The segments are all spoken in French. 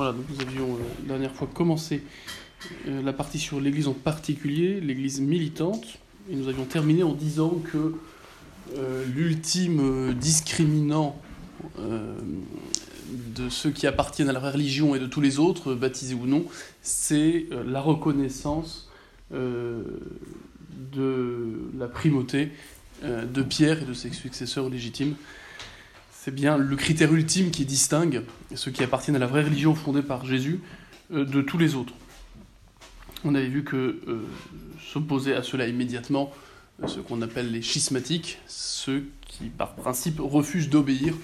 Voilà, donc nous avions euh, la dernière fois commencé euh, la partie sur l'Église en particulier, l'Église militante, et nous avions terminé en disant que euh, l'ultime discriminant de ceux qui appartiennent à la religion et de tous les autres, baptisés ou non, c'est la reconnaissance de la primauté de Pierre et de ses successeurs légitimes. C'est bien le critère ultime qui distingue ceux qui appartiennent à la vraie religion fondée par Jésus euh, de tous les autres. On avait vu que euh, s'opposaient à cela immédiatement euh, ce qu'on appelle les schismatiques, ceux qui par principe refusent d'obéir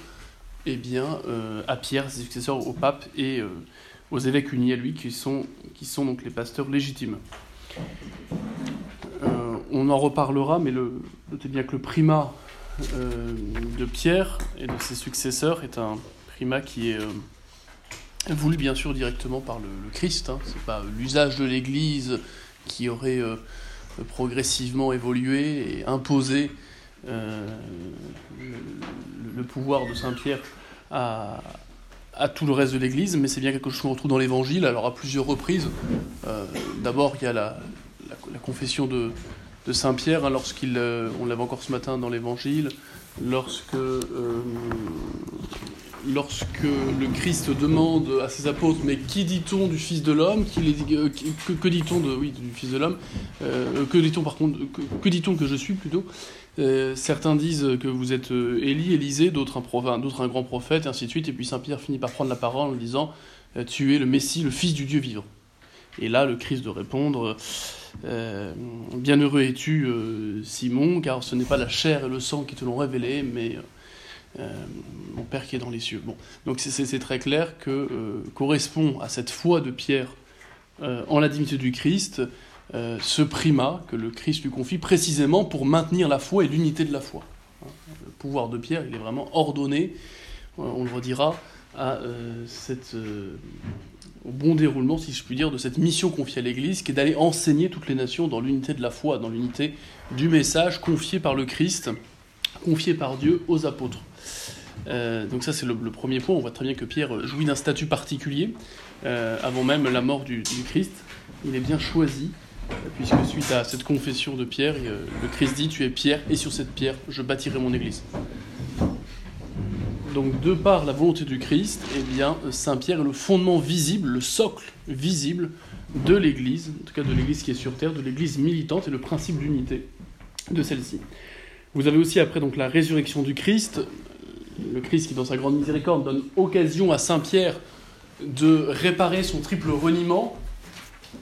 eh bien, à Pierre, ses successeurs, au pape et aux évêques unis à lui, qui sont, donc les pasteurs légitimes. On en reparlera, mais le, notez bien que le primat de Pierre et de ses successeurs est un primat qui est euh, voulu bien sûr directement par le, Christ. Hein. C'est pas l'usage de l'Église qui aurait euh, progressivement évolué et imposé euh, le, pouvoir de Saint Pierre à, tout le reste de l'Église, mais c'est bien quelque chose qu'on retrouve dans l'Évangile, alors à plusieurs reprises. Euh, D'abord, il y a la confession de, de Saint Pierre, hein, lorsqu'il, euh, on l'avait encore ce matin dans l'Évangile, lorsque, euh, lorsque le Christ demande à ses apôtres, mais qui dit-on du Fils de l'homme euh, que, dit-on de, oui, du Fils de l'homme Que dit-on par contre Que, dit-on que je suis plutôt Certains disent que vous êtes Élie, Élisée, d'autres un, d'autres un grand prophète, et ainsi de suite. Et puis Saint Pierre finit par prendre la parole en disant Tu es le Messie, le Fils du Dieu vivant. Et là, le Christ de répondre euh, Bienheureux es-tu, euh, Simon, car ce n'est pas la chair et le sang qui te l'ont révélé, mais euh, mon Père qui est dans les cieux. Bon. Donc c'est- très clair que correspond à cette foi de Pierre en la dignité du Christ ce primat que le Christ lui confie précisément pour maintenir la foi et l'unité de la foi. Le pouvoir de Pierre, il est vraiment ordonné, on le redira, à cette, au bon déroulement, si je puis dire, de cette mission confiée à l'Église, qui est d'aller enseigner toutes les nations dans l'unité de la foi, dans l'unité du message confié par le Christ, confié par Dieu aux apôtres. Euh, donc ça c'est le, premier point, on voit très bien que Pierre jouit d'un statut particulier, euh, avant même la mort du, Christ. Il est bien choisi, puisque suite à cette confession de Pierre, euh, le Christ dit, tu es Pierre, et sur cette pierre, je bâtirai mon Église. Donc de par la volonté du Christ, eh bien, Saint Pierre est le fondement visible, le socle visible de l'Église, en tout cas de l'Église qui est sur terre, de l'Église militante et le principe d'unité de celle-ci. Vous avez aussi après donc la résurrection du Christ, le Christ qui dans sa grande miséricorde donne occasion à Saint Pierre de réparer son triple reniement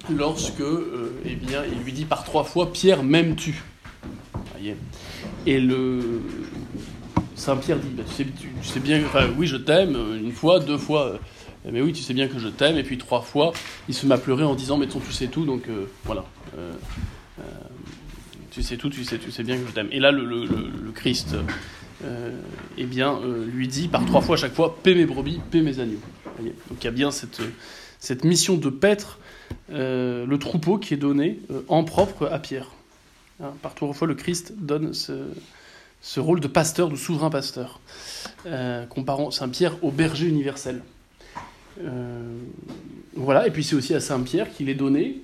lorsque euh, eh bien, il lui dit par trois fois Pierre m'aimes-tu? Et le Saint Pierre dit bah, tu, sais, bien enfin, oui je t'aime euh, une fois deux fois euh, mais oui tu sais bien que je t'aime et puis trois fois il se met à pleurer en disant mais ton tu sais tout donc euh, voilà tu sais tout tu sais tu sais bien que je t'aime et là le, Christ eh bien, lui dit par trois fois à chaque fois paix mes brebis, paix mes agneaux. Donc il y a bien cette, cette mission de paître le troupeau qui est donné en propre à Pierre. Hein, par trois fois, le Christ donne ce, ce rôle de pasteur, de souverain pasteur, euh, comparant Saint Pierre au berger universel. Euh, voilà, et puis c'est aussi à Saint Pierre qu'il est donné,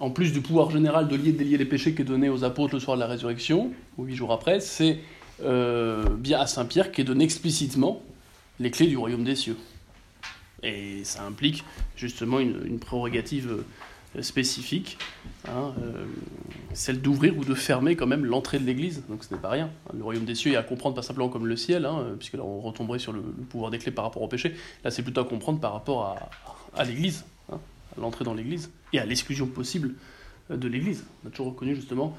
en plus du pouvoir général de lier et délier les péchés qui est donné aux apôtres le soir de la résurrection, ou huit jours après, c'est euh, bien à Saint Pierre qui est donné explicitement les clés du royaume des cieux. Et ça implique justement une, prérogative spécifique, hein, euh, celle d'ouvrir ou de fermer quand même l'entrée de l'Église. Donc ce n'est pas rien. Le royaume des cieux est à comprendre pas simplement comme le ciel, hein, puisque là on retomberait sur le, pouvoir des clés par rapport au péché. Là c'est plutôt à comprendre par rapport à, l'Église, hein, à l'entrée dans l'Église et à l'exclusion possible euh, de l'Église. On a toujours reconnu justement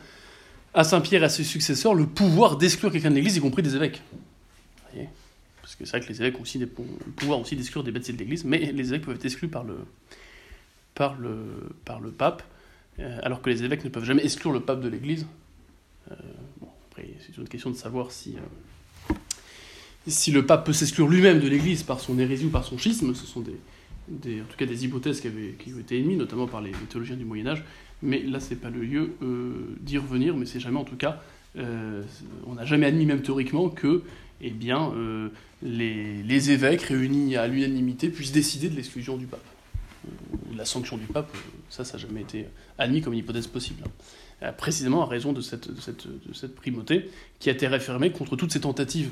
à Saint-Pierre et à ses successeurs le pouvoir d'exclure quelqu'un de l'Église, y compris des évêques. Vous voyez? Parce que c'est vrai que les évêques ont aussi le pouvoir aussi d'exclure des bêtises de l'Église, mais les évêques peuvent être exclus par le, par le, pape, euh, alors que les évêques ne peuvent jamais exclure le pape de l'Église. Euh, après, c'est une question de savoir si, euh, si le pape peut s'exclure lui-même de l'Église par son hérésie ou par son schisme. Ce sont en tout cas des hypothèses qui, avaient, qui ont été émises, notamment par les, théologiens du Moyen Âge. Mais là, c'est pas le lieu d'y revenir, mais c'est jamais en tout cas on n'a jamais admis, même théoriquement, que eh bien, les, évêques réunis à l'unanimité puissent décider de l'exclusion du pape. La sanction du pape, ça, ça n'a jamais été admis comme une hypothèse possible. Hein. Précisément à raison de cette, primauté qui a été réaffirmée contre toutes ces tentatives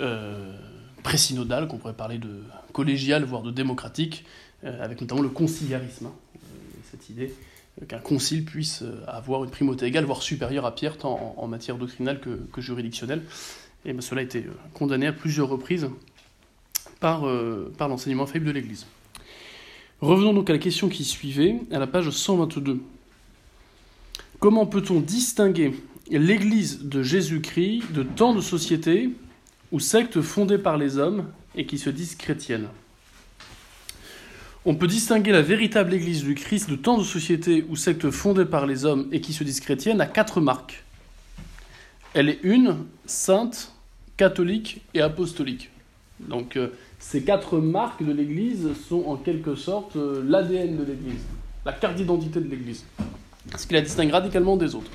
euh, pré-synodales, qu'on pourrait parler de collégiales, voire de démocratiques, euh, avec notamment le conciliarisme. Hein. Euh, cette idée qu'un concile puisse avoir une primauté égale, voire supérieure à Pierre, tant en, matière doctrinale que, juridictionnelle. Et ben, cela a été condamné à plusieurs reprises par l'enseignement faible de l'Église. Revenons donc à la question qui suivait, à la page 122. Comment peut-on distinguer l'Église de Jésus-Christ de tant de sociétés ou sectes fondées par les hommes et qui se disent chrétiennes? On peut distinguer la véritable Église du Christ de tant de sociétés ou sectes fondées par les hommes et qui se disent chrétiennes à quatre marques. Elle est une, sainte, catholique et apostolique. Donc euh, ces quatre marques de l'Église sont en quelque sorte euh, l'ADN de l'Église, la carte d'identité de l'Église, ce qui la distingue radicalement des autres.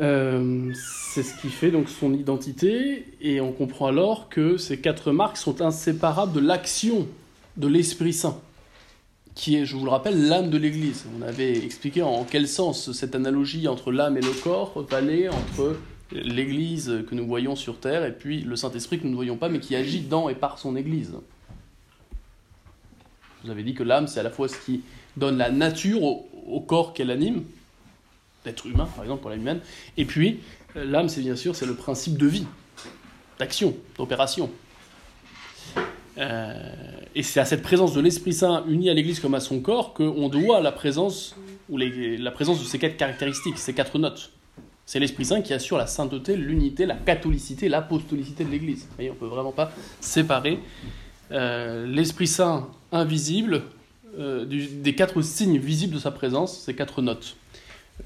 Euh, c'est ce qui fait donc son identité, et on comprend alors que ces quatre marques sont inséparables de l'action de l'Esprit Saint, qui est, je vous le rappelle, l'âme de l'Église. On avait expliqué en quel sens cette analogie entre l'âme et le corps valait entre l'Église que nous voyons sur terre et puis le Saint-Esprit que nous ne voyons pas, mais qui agit dans et par son Église. Vous avez dit que l'âme, c'est à la fois ce qui donne la nature au, corps qu'elle anime, d'être humain par exemple pour l'âme humaine, et puis l'âme, c'est bien sûr c'est le principe de vie, d'action, d'opération. Euh, et c'est à cette présence de l'Esprit Saint uni à l'Église comme à son corps qu'on doit la présence, ou la présence de ces quatre caractéristiques, ces quatre notes. C'est l'Esprit Saint qui assure la sainteté, l'unité, la catholicité, l'apostolicité de l'Église. on ne peut vraiment pas séparer euh, l'Esprit Saint invisible euh, des quatre signes visibles de sa présence, ces quatre notes.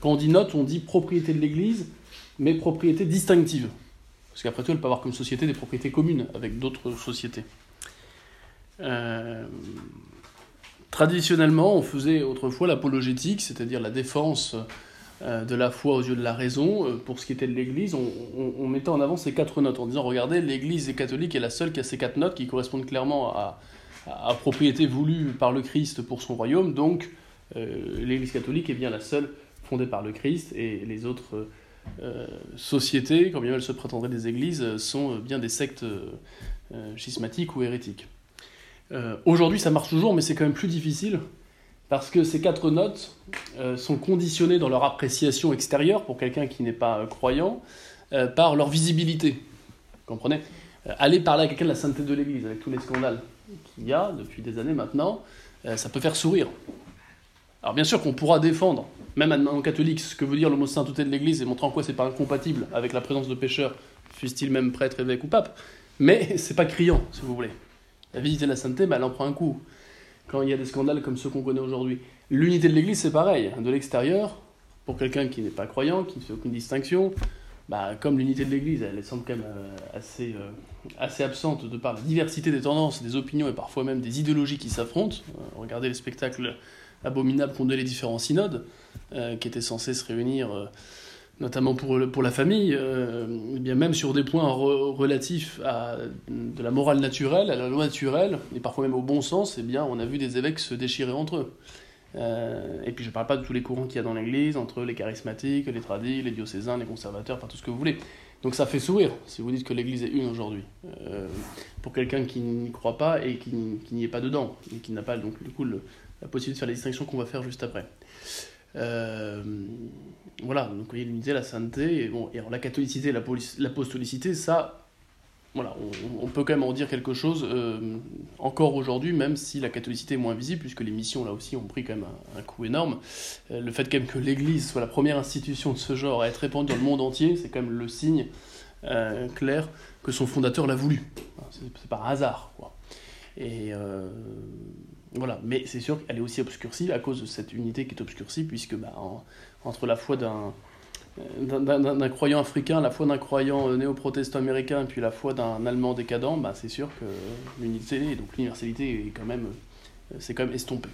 Quand on dit note, on dit propriété de l'Église, mais propriété distinctive. Parce qu'après tout, elle peut avoir comme société des propriétés communes avec d'autres sociétés. Euh, traditionnellement, on faisait autrefois l'apologétique, c'est-à-dire la défense de la foi aux yeux de la raison, euh, pour ce qui était de l'Église, on, mettait en avant ces quatre notes, en disant, regardez, l'Église catholique est la seule qui a ces quatre notes qui correspondent clairement à, à propriété voulue par le Christ pour son royaume, donc euh, l'Église catholique est bien la seule fondée par le Christ, et les autres sociétés, quand elles se prétendraient des églises, sont bien des sectes schismatiques ou hérétiques. Aujourd'hui, ça marche toujours, mais c'est quand même plus difficile parce que ces quatre notes euh, sont conditionnées dans leur appréciation extérieure, pour quelqu'un qui n'est pas euh, croyant, euh, par leur visibilité. Vous comprenez? Aller parler à quelqu'un de la sainteté de l'Église, avec tous les scandales qu'il y a depuis des années maintenant, ça peut faire sourire. Alors bien sûr qu'on pourra défendre, même en catholique, ce que veut dire le mot sainteté de l'Église et montrer en quoi c'est pas incompatible avec la présence de pécheurs, fussent-ils même prêtre, évêque ou pape, mais c'est pas criant, si vous voulez. La visite de la sainteté, bah, elle en prend un coup quand il y a des scandales comme ceux qu'on connaît aujourd'hui. L'unité de l'Église, c'est pareil. De l'extérieur, pour quelqu'un qui n'est pas croyant, qui ne fait aucune distinction, bah, comme l'unité de l'Église, elle semble quand même euh, assez, euh, assez absente de par la diversité des tendances, des opinions et parfois même des idéologies qui s'affrontent. Euh, regardez les spectacles abominables qu'ont donné les différents synodes, qui étaient censés se réunir notamment pour, pour la famille, euh, bien même sur des points relatifs à de la morale naturelle, à la loi naturelle, et parfois même au bon sens, eh bien, on a vu des évêques se déchirer entre eux. Euh, et puis je ne parle pas de tous les courants qu'il y a dans l'Église, entre les charismatiques, les tradis, les diocésains, les conservateurs, enfin tout ce que vous voulez. Donc ça fait sourire si vous dites que l'Église est une aujourd'hui. Euh, pour quelqu'un qui n'y croit pas et qui, n'y est pas dedans, et qui n'a pas donc du coup la possibilité de faire les distinctions qu'on va faire juste après. Euh, voilà, donc y a l'unité, la sainteté, et, bon, et la catholicité, l'apostolicité, ça, voilà, on, peut quand même en dire quelque chose euh, encore aujourd'hui, même si la catholicité est moins visible, puisque les missions là aussi ont pris quand même un, coup énorme. Euh, le fait quand même que l'Église soit la première institution de ce genre à être répandue dans le monde entier, c'est quand même le signe clair que son fondateur l'a voulu. C'est un hasard, quoi. Et voilà, mais c'est sûr qu'elle est aussi obscurcie à cause de cette unité qui est obscurcie, puisque bah, entre la foi d'un d'un croyant africain, la foi d'un croyant euh, néo-protestant américain, et puis la foi d'un allemand décadent, bah, c'est sûr que l'unité, donc l'universalité est quand même, euh, c'est quand même estompé.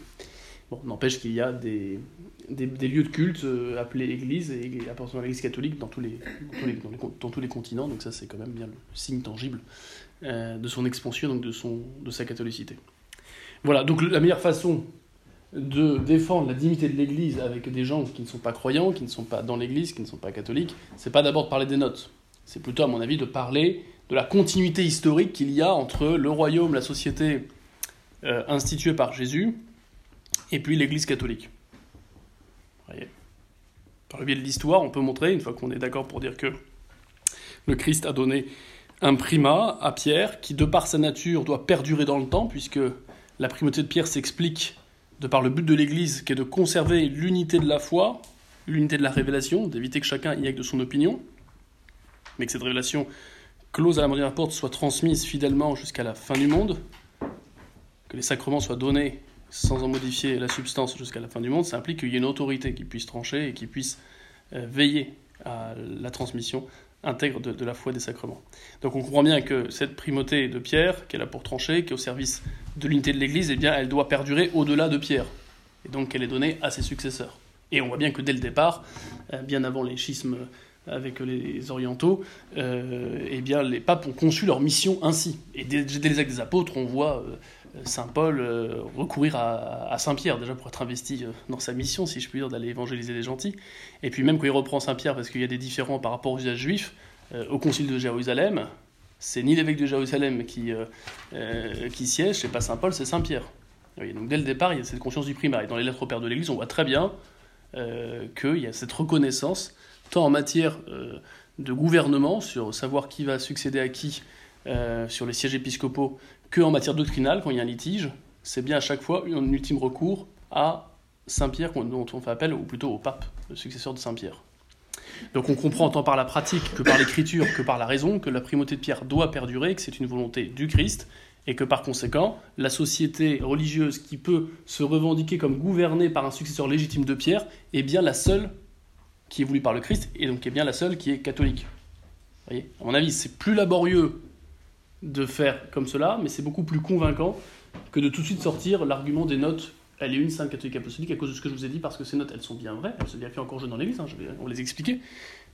Bon, n'empêche qu'il y a des, des, lieux de culte euh, appelés églises et appartenant à l'église catholique dans tous les, dans tous les, continents, donc ça c'est quand même bien le signe tangible euh, de son expansion, donc de, son, de sa catholicité. Voilà, donc la meilleure façon de défendre la dignité de l'Église avec des gens qui ne sont pas croyants, qui ne sont pas dans l'Église, qui ne sont pas catholiques, c'est pas d'abord de parler des notes. C'est plutôt, à mon avis, de parler de la continuité historique qu'il y a entre le royaume, la société euh, instituée par Jésus, et puis l'Église catholique. Voyez? Par le biais de l'histoire, on peut montrer, une fois qu'on est d'accord pour dire que le Christ a donné un primat à Pierre, qui de par sa nature doit perdurer dans le temps, puisque la primauté de Pierre s'explique de par le but de l'Église, qui est de conserver l'unité de la foi, l'unité de la révélation, d'éviter que chacun y aille de son opinion, mais que cette révélation close à la dernière porte soit transmise fidèlement jusqu'à la fin du monde, que les sacrements soient donnés sans en modifier la substance jusqu'à la fin du monde, ça implique qu'il y ait une autorité qui puisse trancher et qui puisse euh, veiller à la transmission intègre de, la foi des sacrements. Donc on comprend bien que cette primauté de Pierre, est là pour trancher, qui est au service de l'unité de l'Église, eh bien, elle doit perdurer au-delà de Pierre, et donc qu'elle est donnée à ses successeurs. Et on voit bien que dès le départ, euh, bien avant les schismes avec les orientaux, euh, eh bien, les papes ont conçu leur mission ainsi. Et dès, les actes des apôtres, on voit euh, Saint Paul euh, recourir à, Saint Pierre, déjà pour être investi dans sa mission, si je puis dire, d'aller évangéliser les gentils. Et puis même quand il reprend Saint Pierre, parce qu'il y a des différends par rapport aux usages juifs, au concile de Jérusalem, c'est ni l'évêque de Jérusalem qui, qui siège, c'est pas Saint Paul, c'est Saint Pierre. donc dès le départ, il y a cette conscience du primat. Et dans les lettres au Père de l'Église, on voit très bien qu'il y a cette reconnaissance tant en matière euh, de gouvernement, sur savoir qui va succéder à qui euh, sur les sièges épiscopaux, que en matière doctrinale, quand il y a un litige, c'est bien à chaque fois un ultime recours à Saint-Pierre, dont on fait appel, ou plutôt au pape, le successeur de Saint-Pierre. Donc on comprend tant par la pratique que par l'écriture que par la raison que la primauté de Pierre doit perdurer, que c'est une volonté du Christ, et que par conséquent, la société religieuse qui peut se revendiquer comme gouvernée par un successeur légitime de Pierre est bien la seule qui est voulue par le Christ, et donc est bien la seule qui est catholique. Vous voyez? À mon avis, c'est plus laborieux de faire comme cela, mais c'est beaucoup plus convaincant que de tout de suite sortir l'argument des notes. Elle est une sainte catholique apostolique à cause de ce que je vous ai dit, parce que ces notes, elles sont bien vraies, elles bien fait encore jeunes dans l'Église, hein, je vais, on les expliquer.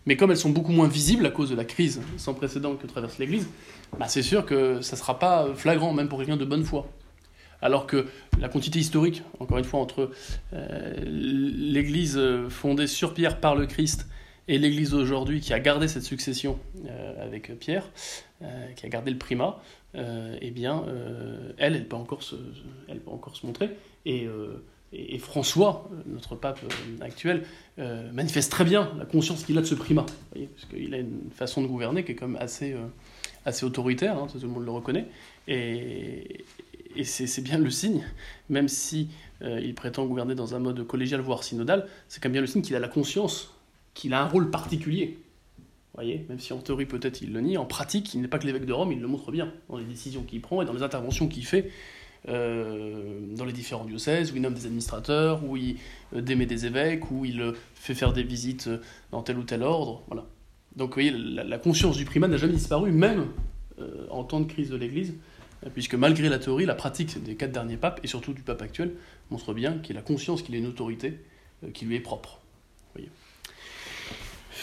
Mais comme elles sont beaucoup moins visibles à cause de la crise sans précédent que traverse l'Église, bah c'est sûr que ça ne sera pas flagrant, même pour quelqu'un de bonne foi. Alors que la quantité historique, encore une fois, entre euh, l'Église fondée sur Pierre par le Christ et l'Église aujourd'hui qui a gardé cette succession euh, avec Pierre, euh, qui a gardé le primat, eh bien, elle, elle peut, encore se, encore se montrer. Et, François, notre pape actuel, manifeste très bien la conscience qu'il a de ce primat, qu'il a une façon de gouverner qui est quand même assez, autoritaire, hein, tout le monde le reconnaît. Et, c'est bien le signe, même si euh, il prétend gouverner dans un mode collégial, voire synodal, c'est quand même bien le signe qu'il a la conscience qu'il a un rôle particulier. Voyez, même si en théorie peut-être il le nie, en pratique il n'est pas que l'évêque de Rome, il le montre bien dans les décisions qu'il prend et dans les interventions qu'il fait euh, dans les différents diocèses, où il nomme des administrateurs, où il euh, démet des évêques, où il fait faire des visites dans tel ou tel ordre. Voilà. Donc vous voyez, la, conscience du primat n'a jamais disparu, même en temps de crise de l'Église puisque malgré la théorie, la pratique des quatre derniers papes, et surtout du pape actuel, montre bien qu'il a conscience qu'il a une autorité euh, qui lui est propre.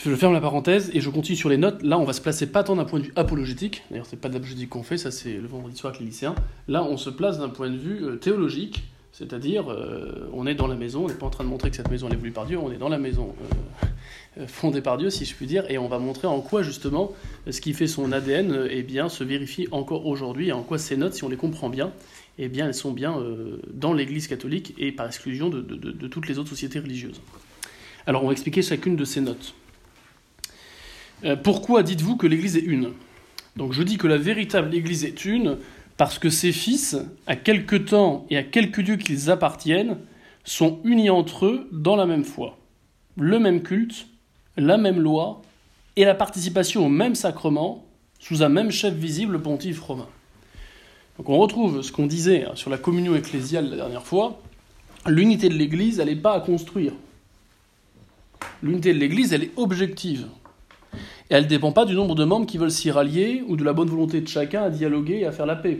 Je ferme la parenthèse et je continue sur les notes. Là, on va se placer pas tant d'un point de vue apologétique, d'ailleurs, c'est pas de l'apologétique qu'on fait, ça c'est le vendredi soir avec les lycéens. Là, on se place d'un point de vue euh, théologique, c'est-à-dire, euh, on est dans la maison, on n'est pas en train de montrer que cette maison est voulue par Dieu, on est dans la maison euh, fondée par Dieu, si je puis dire, et on va montrer en quoi, justement, ce qui fait son ADN eh bien, se vérifie encore aujourd'hui, et en quoi ces notes, si on les comprend bien, eh bien, elles sont bien dans l'Église catholique et par exclusion de, toutes les autres sociétés religieuses. Alors, on va expliquer chacune de ces notes. Pourquoi dites-vous que l'Église est une? Donc, je dis que la véritable Église est une parce que ces fils, à quelque temps et à quelque lieu qu'ils appartiennent, sont unis entre eux dans la même foi, le même culte, la même loi et la participation au même sacrement sous un même chef visible, pontife romain. Donc on retrouve ce qu'on disait sur la communion ecclésiale la dernière fois, l'unité de l'Église, elle n'est pas à construire. L'unité de l'Église, elle est objective. Et elle ne dépend pas du nombre de membres qui veulent s'y rallier ou de la bonne volonté de chacun à dialoguer et à faire la paix.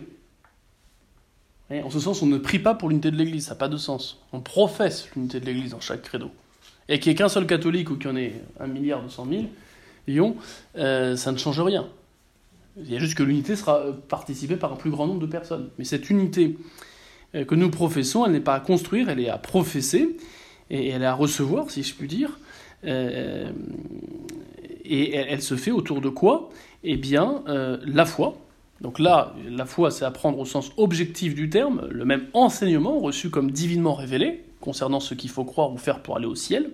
en ce sens, on ne prie pas pour l'unité de l'Église, ça n'a pas de sens. On professe l'unité de l'Église dans chaque credo. Et qu'il n'y ait qu'un seul catholique ou qu'il y en ait un milliard deux cent mille, euh, ça ne change rien. Il y a juste que l'unité sera euh, participée par un plus grand nombre de personnes. Mais cette unité euh, que nous professons, elle n'est pas à construire, elle est à professer, et elle est à recevoir, si je puis dire. Et elle, se fait autour de quoi? Eh bien, la foi. Donc là, la foi, c'est apprendre au sens objectif du terme, le même enseignement reçu comme divinement révélé, concernant ce qu'il faut croire ou faire pour aller au ciel.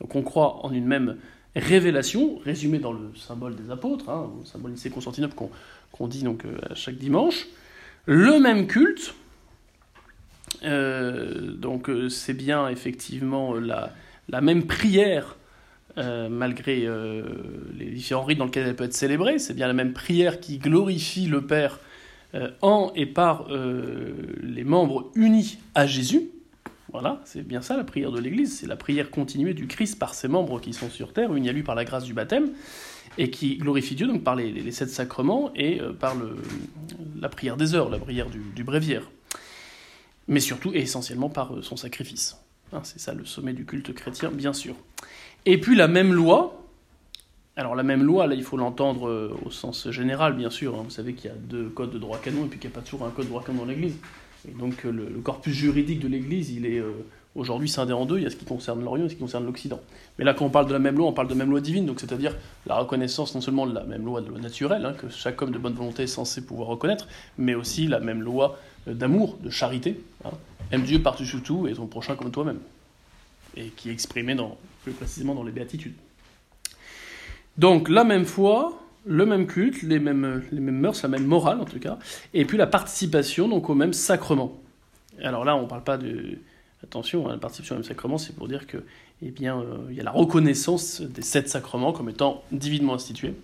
Donc on croit en une même révélation, résumée dans le symbole des apôtres, hein, le symbole Nicée Constantinople qu'on dit donc euh, chaque dimanche. Le même culte, euh, donc euh, c'est bien effectivement la même prière, malgré les différents rites dans lesquels elle peut être célébrée, c'est bien la même prière qui glorifie le Père en et par les membres unis à Jésus. Voilà, c'est bien ça la prière de l'Église, c'est la prière continuée du Christ par ses membres qui sont sur terre, unis à lui par la grâce du baptême, et qui glorifie Dieu donc par les, sept sacrements et euh, par la prière des heures, la prière du, bréviaire. Mais surtout et essentiellement par euh, son sacrifice. Hein, c'est ça le sommet du culte chrétien, bien sûr. Et puis la même loi, alors la même loi, là il faut l'entendre euh, au sens général, bien sûr. Hein. vous savez qu'il y a deux codes de droit canon et puis qu'il n'y a pas toujours un code de droit canon dans l'Église. Et donc euh, le, corpus juridique de l'Église, il est euh, aujourd'hui scindé en deux, il y a ce qui concerne l'Orient et ce qui concerne l'Occident. Mais là, quand on parle de la même loi, on parle de même loi divine, donc c'est-à-dire la reconnaissance non seulement de la même loi de loi naturelle, hein, que chaque homme de bonne volonté est censé pouvoir reconnaître, mais aussi la même loi d'amour, de charité. Hein. Aime Dieu par-dessus tout et ton prochain comme toi-même. Et qui est exprimée dans, plus précisément dans les béatitudes. Donc la même foi, le même culte, les mêmes, les mêmes mœurs, la même morale en tout cas, et puis la participation donc au même sacrement. Alors là, on ne parle pas de... Attention, hein, la participation au même sacrement, c'est pour dire que, eh bien, euh, il y a la reconnaissance des sept sacrements comme étant divinement institués,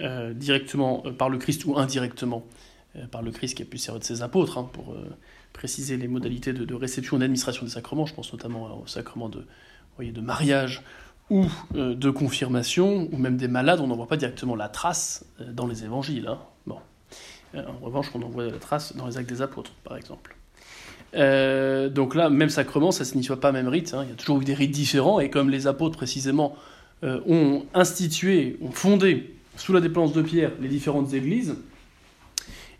euh, directement euh, par le Christ ou indirectement par le Christ qui a pu servir de ses apôtres, hein, pour préciser les modalités de, réception et d'administration des sacrements. Je pense notamment au sacrement de, voyez, de mariage ou euh, de confirmation, ou même des malades, on n'en voit pas directement la trace euh, dans les évangiles. Hein. Bon. Euh, en revanche, on en voit la trace dans les actes des apôtres, par exemple. donc là, même sacrement, ça ne signifie pas même rite. Hein. Il y a toujours eu des rites différents, et comme les apôtres, précisément, ont institué, ont fondé, sous la dépendance de Pierre, les différentes églises,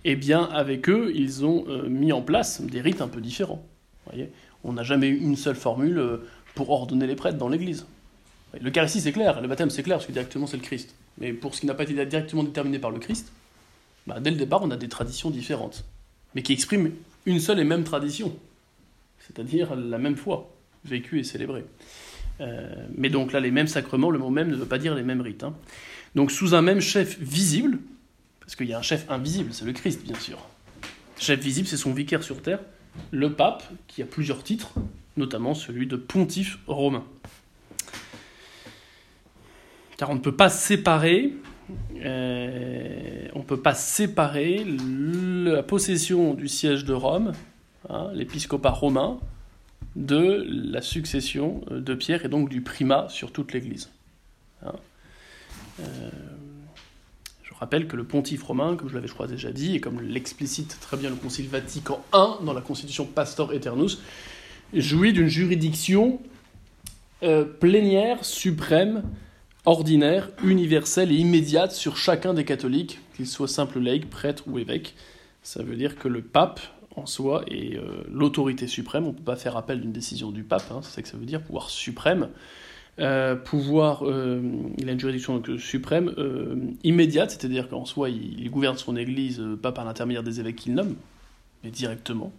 eh bien, avec eux, ils ont mis en place des rites un peu différents. Voyez on n'a jamais eu une seule formule pour ordonner les prêtres dans l'église. L'Eucharistie, c'est clair, le baptême, c'est clair, parce que directement, c'est le Christ. Mais pour ce qui n'a pas été directement déterminé par le Christ, bah, dès le départ, on a des traditions différentes, mais qui expriment une seule et même tradition, c'est-à-dire la même foi, vécue et célébrée. Euh, mais donc là, les mêmes sacrements, le mot même ne veut pas dire les mêmes rites. Hein. Donc sous un même chef visible, parce qu'il y a un chef invisible, c'est le Christ, bien sûr. Chef visible, c'est son vicaire sur terre, le pape, qui a plusieurs titres, notamment celui de pontife romain car on ne peut pas séparer, euh, on peut pas séparer la possession du siège de Rome, hein, l'épiscopat romain, de la succession de Pierre et donc du primat sur toute l'Église. Hein. Euh, rappelle que le pontife romain, comme je l'avais je crois déjà dit, et comme l'explicite très bien le Concile Vatican I dans la Constitution Pastor Eternus, jouit d'une juridiction euh, plénière, suprême, ordinaire, universelle et immédiate sur chacun des catholiques, qu'ils soient simples laïcs, prêtres ou évêques. Ça veut dire que le pape en soi est euh, l'autorité suprême. On ne peut pas faire appel d'une décision du pape, hein, c'est ça que ça veut dire, pouvoir suprême. Euh, pouvoir, euh, il a une juridiction suprême immédiate, c'est-à-dire qu'en soi, il, gouverne son Église pas par l'intermédiaire des évêques qu'il nomme, mais directement.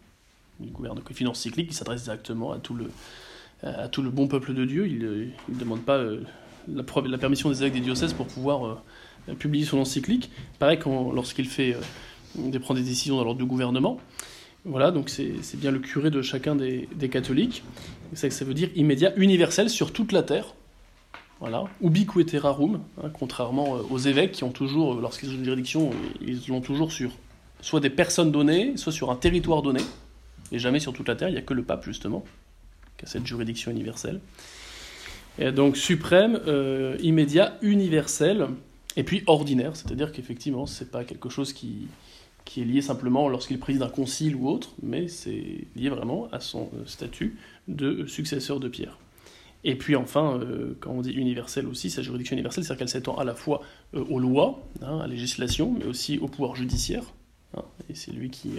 Il gouverne donc une finance cyclique, il s'adresse directement à tout le, bon peuple de Dieu. Il ne demande pas la, permission des évêques des diocèses pour pouvoir euh, publier son encyclique. Pareil lorsqu'il fait euh, prend des décisions dans l'ordre du gouvernement. Voilà, donc c'est bien le curé de chacun des, catholiques. Ça, ça veut dire immédiat, universel sur toute la terre. Voilà, ubiquiterarum, hein, contrairement euh, aux évêques qui ont toujours, lorsqu'ils ont une juridiction, ils l'ont toujours sur soit des personnes données, soit sur un territoire donné, et jamais sur toute la terre. Il n'y a que le pape, justement, qui a cette juridiction universelle. Et donc suprême, euh, immédiat, universel, et puis ordinaire, c'est-à-dire qu'effectivement, c'est pas quelque chose qui, qui est lié simplement lorsqu'il préside un concile ou autre, mais c'est lié vraiment à son statut de successeur de Pierre. Et puis enfin, quand on dit universel aussi, sa juridiction universelle, c'est-à-dire qu'elle s'étend à la fois aux lois, hein, à la législation, mais aussi au pouvoir judiciaire. Hein, et c'est lui qui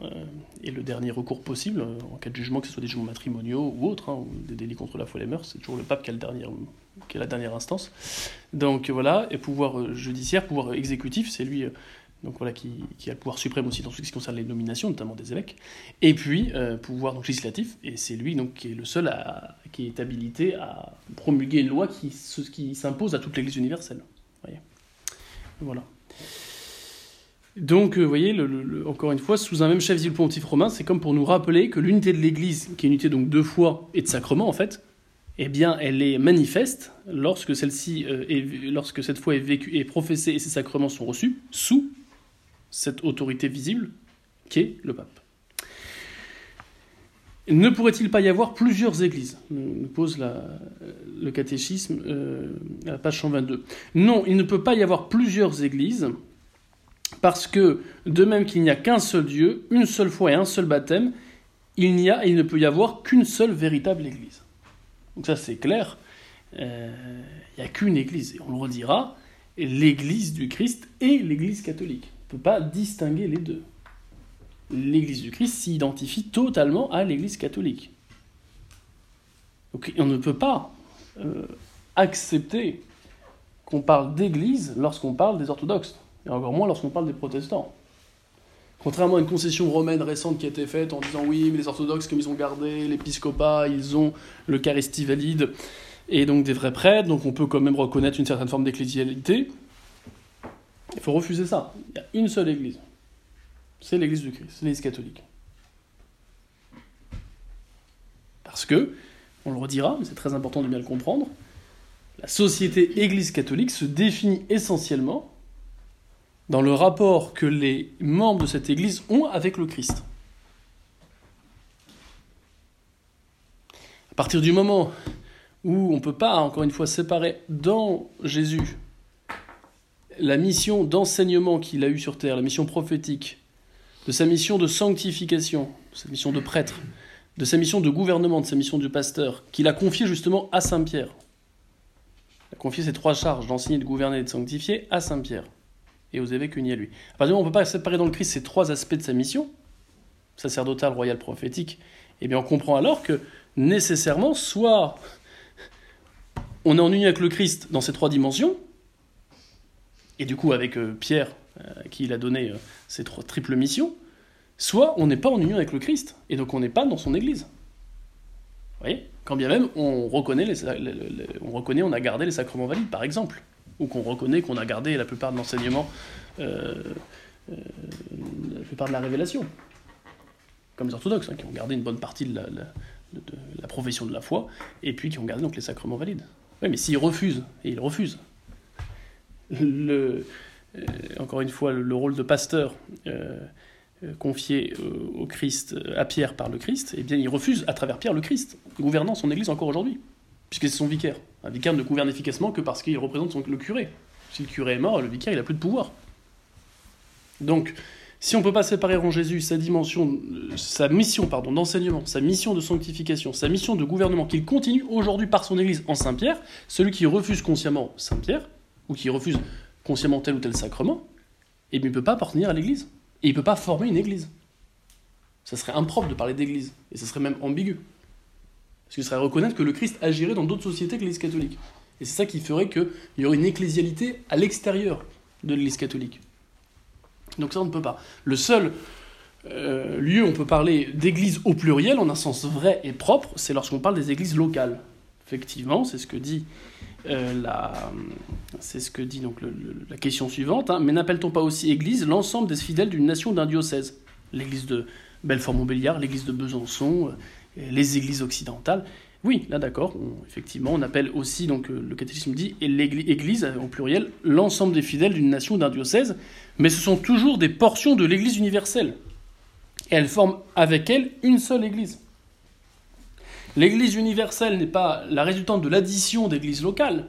euh, et le dernier recours possible, euh, en cas de jugement, que ce soit des jugements matrimoniaux ou autres, hein, ou des délits contre la foi et les mœurs, c'est toujours le pape qui a, qui a la dernière instance. Donc voilà, et pouvoir euh, judiciaire, pouvoir exécutif, c'est lui donc voilà, qui, qui, a le pouvoir suprême aussi dans ce qui concerne les nominations, notamment des évêques, et puis pouvoir donc, législatif, et c'est lui donc, qui est le seul à, qui est habilité à promulguer une loi qui, qui s'impose à toute l'Église universelle. Voyez. Voilà. Donc, euh, vous voyez, encore une fois, sous un même chef du pontife romain, c'est comme pour nous rappeler que l'unité de l'Église, qui est une unité donc de foi et de sacrement en fait, eh bien, elle est manifeste lorsque celle-ci, euh, lorsque cette foi est vécue et professée et ses sacrements sont reçus sous cette autorité visible qu'est le pape. Ne pourrait-il pas y avoir plusieurs églises nous pose le catéchisme euh, à la page 122. Non, il ne peut pas y avoir plusieurs églises parce que, de même qu'il n'y a qu'un seul Dieu, une seule foi et un seul baptême, il n'y a et il ne peut y avoir qu'une seule véritable Église. Donc ça c'est clair, euh, il n'y a qu'une Église, et on le redira, l'Église du Christ et l'Église catholique. On ne peut pas distinguer les deux. L'Église du Christ s'identifie totalement à l'Église catholique. Donc on ne peut pas euh, accepter qu'on parle d'Église lorsqu'on parle des orthodoxes et encore moins lorsqu'on parle des protestants. Contrairement à une concession romaine récente qui a été faite en disant oui, mais les orthodoxes, comme ils ont gardé l'épiscopat, ils ont l'Eucharistie valide, et donc des vrais prêtres, donc on peut quand même reconnaître une certaine forme d'ecclésialité. Il faut refuser ça. Il y a une seule église. C'est l'église du Christ, l'église catholique. Parce que, on le redira, mais c'est très important de bien le comprendre, la société église catholique se définit essentiellement dans le rapport que les membres de cette Église ont avec le Christ. À partir du moment où on ne peut pas, encore une fois, séparer dans Jésus la mission d'enseignement qu'il a eue sur terre, la mission prophétique, de sa mission de sanctification, de sa mission de prêtre, de sa mission de gouvernement, de sa mission de pasteur, qu'il a confiée justement à Saint Pierre. Il a confié ces trois charges d'enseigner, de gouverner et de sanctifier à Saint Pierre et aux évêques unis à lui. À partir du moment où on ne peut pas séparer dans le Christ ces trois aspects de sa mission, sacerdotale, royale, prophétique, eh bien on comprend alors que nécessairement, soit on est en union avec le Christ dans ces trois dimensions, et du coup avec euh, Pierre, euh, qui il a donné euh, ces trois triples missions, soit on n'est pas en union avec le Christ, et donc on n'est pas dans son Église. Vous voyez? Quand bien même on reconnaît, les, on reconnaît, on a gardé les sacrements valides, par exemple ou qu'on reconnaît qu'on a gardé la plupart de l'enseignement, la plupart de la révélation. Comme les orthodoxes, hein, qui ont gardé une bonne partie de la, la, profession de la foi, et puis qui ont gardé donc les sacrements valides. Oui, mais s'ils refusent, et ils refusent, le, euh, encore une fois, le, rôle de pasteur confié au Christ, à Pierre par le Christ, eh bien, il refuse à travers Pierre le Christ, gouvernant son Église encore aujourd'hui puisque c'est son vicaire. Un vicaire ne gouverne efficacement que parce qu'il représente son, le curé. Si le curé est mort, le vicaire, il n'a plus de pouvoir. Donc, si on ne peut pas séparer en Jésus sa dimension, sa mission pardon, d'enseignement, sa mission de sanctification, sa mission de gouvernement, qu'il continue aujourd'hui par son Église en Saint-Pierre, celui qui refuse consciemment Saint-Pierre, ou qui refuse consciemment tel ou tel sacrement, eh bien, il ne peut pas appartenir à l'Église. Et il ne peut pas former une Église. Ça serait impropre de parler d'Église, et ça serait même ambigu. Parce qu'il serait reconnaître que le Christ agirait dans d'autres sociétés que l'Église catholique. Et c'est ça qui ferait qu'il y aurait une ecclésialité à l'extérieur de l'Église catholique. Donc ça, on ne peut pas. Le seul euh, lieu où on peut parler d'église au pluriel, en un sens vrai et propre, c'est lorsqu'on parle des églises locales. Effectivement, c'est ce que dit, euh, la, donc la question suivante. Hein. mais n'appelle-t-on pas aussi église l'ensemble des fidèles d'une nation d'un diocèse? L'église de Belfort-Montbéliard, l'église de Besançon, les églises occidentales. Oui, là d'accord, effectivement, on appelle aussi, donc euh, le catéchisme dit, l'église, euh, au pluriel, l'ensemble des fidèles d'une nation, d'un diocèse, mais ce sont toujours des portions de l'église universelle. Et elles forment avec elle une seule église. L'église universelle n'est pas la résultante de l'addition d'églises locales,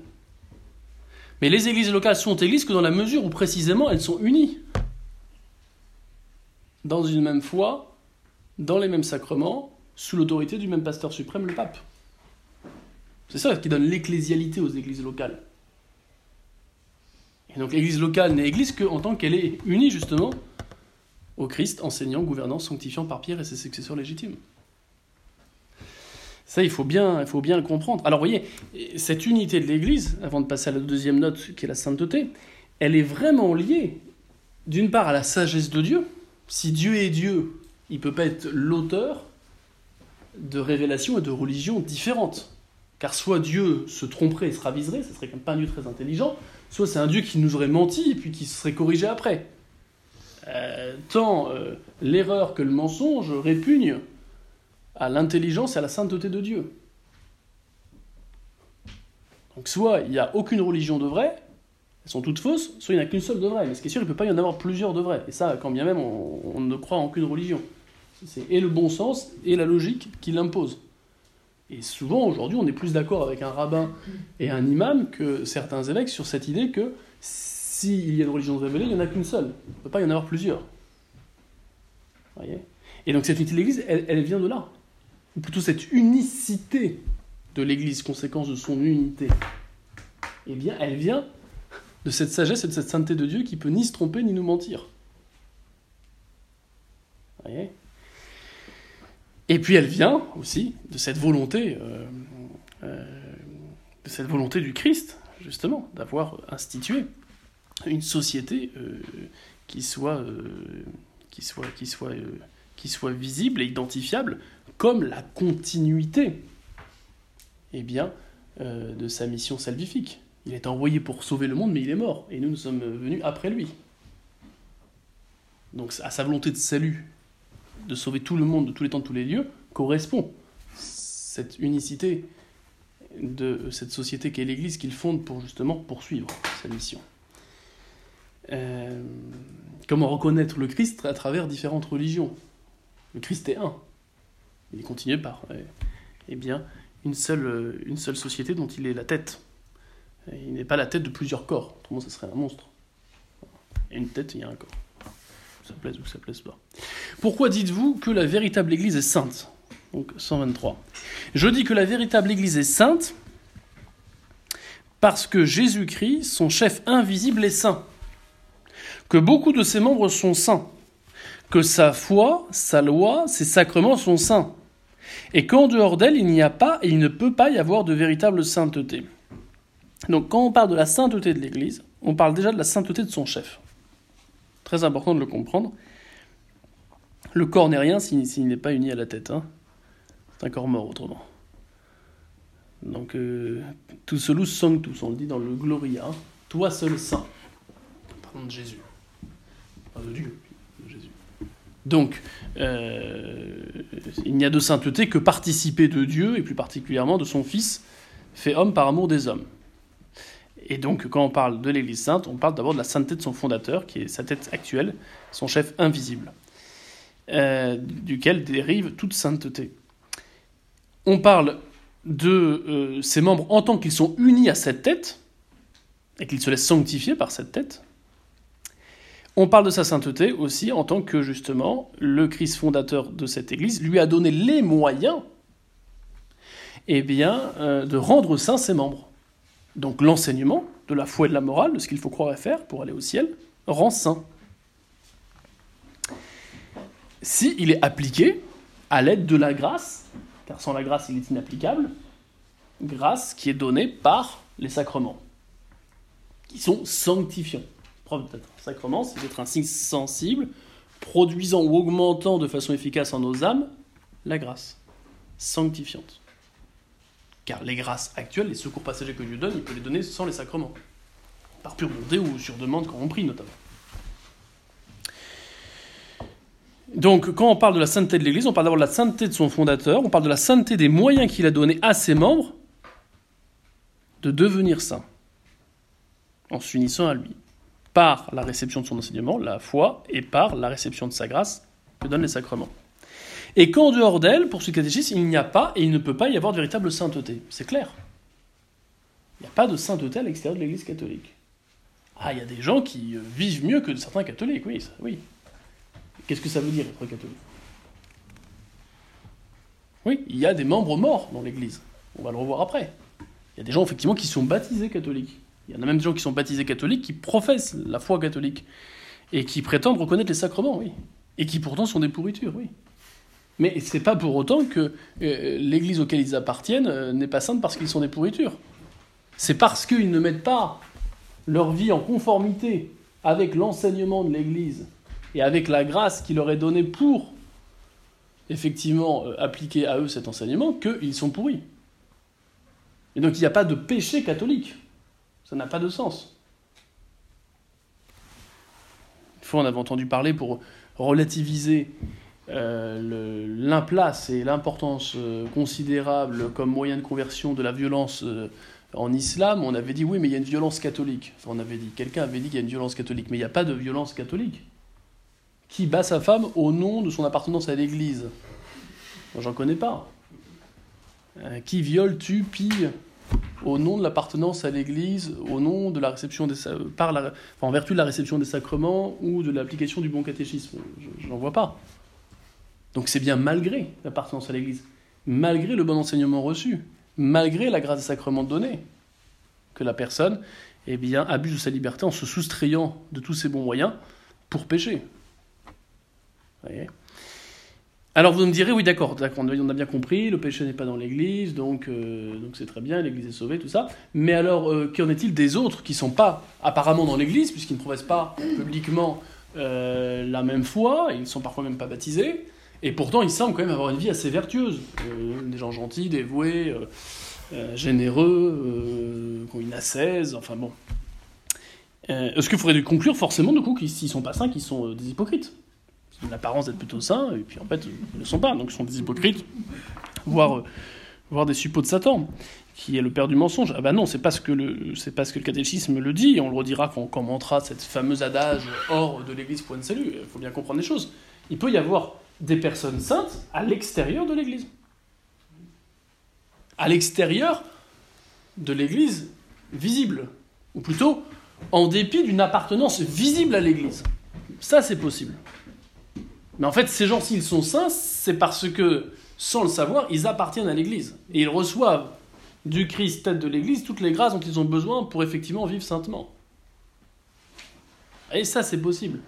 mais les églises locales sont églises que dans la mesure où précisément elles sont unies. dans une même foi, dans les mêmes sacrements, sous l'autorité du même pasteur suprême, le pape. C'est ça qui donne l'ecclésialité aux églises locales. Et donc l'église locale n'est église qu'en tant qu'elle est unie justement au Christ, enseignant, gouvernant, sanctifiant par Pierre et ses successeurs légitimes. Ça, il faut bien, il faut bien le comprendre. Alors, vous voyez, cette unité de l'Église, avant de passer à la deuxième note, qui est la sainteté, elle est vraiment liée, d'une part, à la sagesse de Dieu. Si Dieu est Dieu, il ne peut pas être l'auteur de révélations et de religions différentes. Car soit Dieu se tromperait et se raviserait, ce serait quand même pas un Dieu très intelligent, soit c'est un Dieu qui nous aurait menti et puis qui se serait corrigé après. Euh, tant euh, l'erreur que le mensonge répugnent à l'intelligence et à la sainteté de Dieu. Donc soit il n'y a aucune religion de vrai, elles sont toutes fausses, soit il n'y en a qu'une seule de vraie. Mais ce qui est sûr, il ne peut pas y en avoir plusieurs de vraies. Et ça, quand bien même, on, ne croit en aucune religion. C'est et le bon sens et la logique qui l'imposent. Et souvent, aujourd'hui, on est plus d'accord avec un rabbin et un imam que certains évêques sur cette idée que s'il y a une religion révélée, il n'y en a qu'une seule. Il ne peut pas y en avoir plusieurs. Voyez? Et donc cette unité de l'Église, elle, vient de là. Ou plutôt cette unicité de l'Église, conséquence de son unité. Eh bien, elle vient de cette sagesse et de cette sainteté de Dieu qui peut ni se tromper ni nous mentir. Et puis elle vient aussi de cette volonté, euh, euh, de cette volonté du Christ, justement, d'avoir institué une société euh, qui soit visible et identifiable comme la continuité, eh bien, de sa mission salvifique. Il est envoyé pour sauver le monde, mais il est mort, et nous, nous sommes venus après lui. Donc à sa volonté de salut, de sauver tout le monde de tous les temps, de tous les lieux, correspond cette unicité de cette société qu'est l'Église qu'il fonde pour justement poursuivre sa mission. Euh, comment reconnaître le Christ à travers différentes religions? Le Christ est un. Il est continué par eh bien, une, seule, une seule société dont il est la tête. Il n'est pas la tête de plusieurs corps, autrement ça serait un monstre. Et une tête, il y a un corps ça plaise ou ça plaise pas. Pourquoi dites-vous que la véritable Église est sainte? Donc 123. Je dis que la véritable Église est sainte parce que Jésus-Christ, son chef invisible, est saint. Que beaucoup de ses membres sont saints. Que sa foi, sa loi, ses sacrements sont saints. Et qu'en dehors d'elle, il n'y a pas et il ne peut pas y avoir de véritable sainteté. Donc quand on parle de la sainteté de l'Église, on parle déjà de la sainteté de son chef. Très important de le comprendre. Le corps n'est rien s'il n'est pas uni à la tête. Hein. C'est un corps mort autrement. Donc, euh, tout solus sanctus, on le dit dans le Gloria. Toi seul saint. Pardon de Jésus. de Dieu, de Jésus. Donc, euh, il n'y a de sainteté que participer de Dieu, et plus particulièrement de son Fils, fait homme par amour des hommes. Et donc, quand on parle de l'Église sainte, on parle d'abord de la sainteté de son fondateur, qui est sa tête actuelle, son chef invisible, euh, duquel dérive toute sainteté. On parle de euh, ses membres en tant qu'ils sont unis à cette tête, et qu'ils se laissent sanctifier par cette tête. On parle de sa sainteté aussi en tant que, justement, le Christ fondateur de cette Église lui a donné les moyens eh euh, de rendre saints ses membres. Donc l'enseignement de la foi et de la morale, de ce qu'il faut croire et faire pour aller au ciel, rend saint. Si il est appliqué à l'aide de la grâce, car sans la grâce il est inapplicable, grâce qui est donnée par les sacrements, qui sont sanctifiants. Preuve d'être un sacrement, c'est d'être un signe sensible, produisant ou augmentant de façon efficace en nos âmes la grâce sanctifiante. Car les grâces actuelles, les secours passagers que Dieu donne, il peut les donner sans les sacrements. Par pure bonté ou sur demande quand on prie notamment. Donc, quand on parle de la sainteté de l'Église, on parle d'abord de la sainteté de son fondateur, on parle de la sainteté des moyens qu'il a donnés à ses membres de devenir saints, en s'unissant à lui, par la réception de son enseignement, la foi, et par la réception de sa grâce que donnent les sacrements et qu'en dehors d'elle, pour ce catéchisme, il n'y a pas et il ne peut pas y avoir de véritable sainteté. C'est clair. Il n'y a pas de sainteté à l'extérieur de l'Église catholique. Ah, il y a des gens qui euh, vivent mieux que certains catholiques, oui, oui. Qu'est-ce que ça veut dire être catholique? Oui, il y a des membres morts dans l'Église. On va le revoir après. Il y a des gens effectivement qui sont baptisés catholiques. Il y en a même des gens qui sont baptisés catholiques qui professent la foi catholique et qui prétendent reconnaître les sacrements, oui. Et qui pourtant sont des pourritures, oui. Mais c'est pas pour autant que euh, l'Église auquel ils appartiennent euh, n'est pas sainte parce qu'ils sont des pourritures. C'est parce qu'ils ne mettent pas leur vie en conformité avec l'enseignement de l'Église et avec la grâce qui leur est donnée pour effectivement euh, appliquer à eux cet enseignement qu'ils sont pourris. Et donc il n'y a pas de péché catholique. Ça n'a pas de sens. Une fois, on avait entendu parler pour relativiser euh, l'implace et l'importance euh, considérable comme moyen de conversion de la violence euh, en islam, on avait dit oui, mais il y a une violence catholique. Enfin, on avait dit, quelqu'un avait dit qu'il y a une violence catholique, mais il n'y a pas de violence catholique. Qui bat sa femme au nom de son appartenance à l'église? J'en connais pas. qui viole, tue, pille au nom de l'appartenance à l'Église, au nom de la réception des par en vertu de la réception des sacrements ou de l'application du bon catéchisme. Je n'en vois pas. Donc c'est bien malgré l'appartenance à l'Église, malgré le bon enseignement reçu, malgré la grâce des sacrements donnés, que la personne eh bien, abuse de sa liberté en se soustrayant de tous ses bons moyens pour pécher. Alors vous me direz, oui d'accord, on a bien compris, le péché n'est pas dans l'Église, donc euh, c'est très bien, l'Église est sauvée, tout ça. Mais alors, euh, qu'en est-il des autres qui ne sont pas apparemment dans l'Église, puisqu'ils ne professent pas publiquement euh, la même foi, ils ne sont parfois même pas baptisés, et pourtant ils semblent quand même avoir une vie assez vertueuse, des gens gentils, dévoués, généreux, qui ont une ascèse, enfin bon. Est-ce qu'il faudrait conclure forcément du coup qu'ils ne sont pas saints, qu'ils sont des hypocrites? Ont l'apparence d'être plutôt saints, et puis en fait, ils ne le sont pas, donc ils sont des hypocrites, voire, voire des suppôts de Satan, qui est le père du mensonge. Ah ben non, c'est pas ce que le, c'est que le catéchisme le dit, et on le redira quand on commentera cette fameuse adage hors de l'Église point de salut. Il faut bien comprendre les choses. Il peut y avoir des personnes saintes à l'extérieur de l'Église. À l'extérieur de l'Église visible, ou plutôt en dépit d'une appartenance visible à l'Église. Ça, c'est possible. Mais en fait, ces gens, s'ils sont saints, c'est parce que, sans le savoir, ils appartiennent à l'Église. Et ils reçoivent du Christ, tête de l'Église, toutes les grâces dont ils ont besoin pour effectivement vivre saintement. Et ça, c'est possible.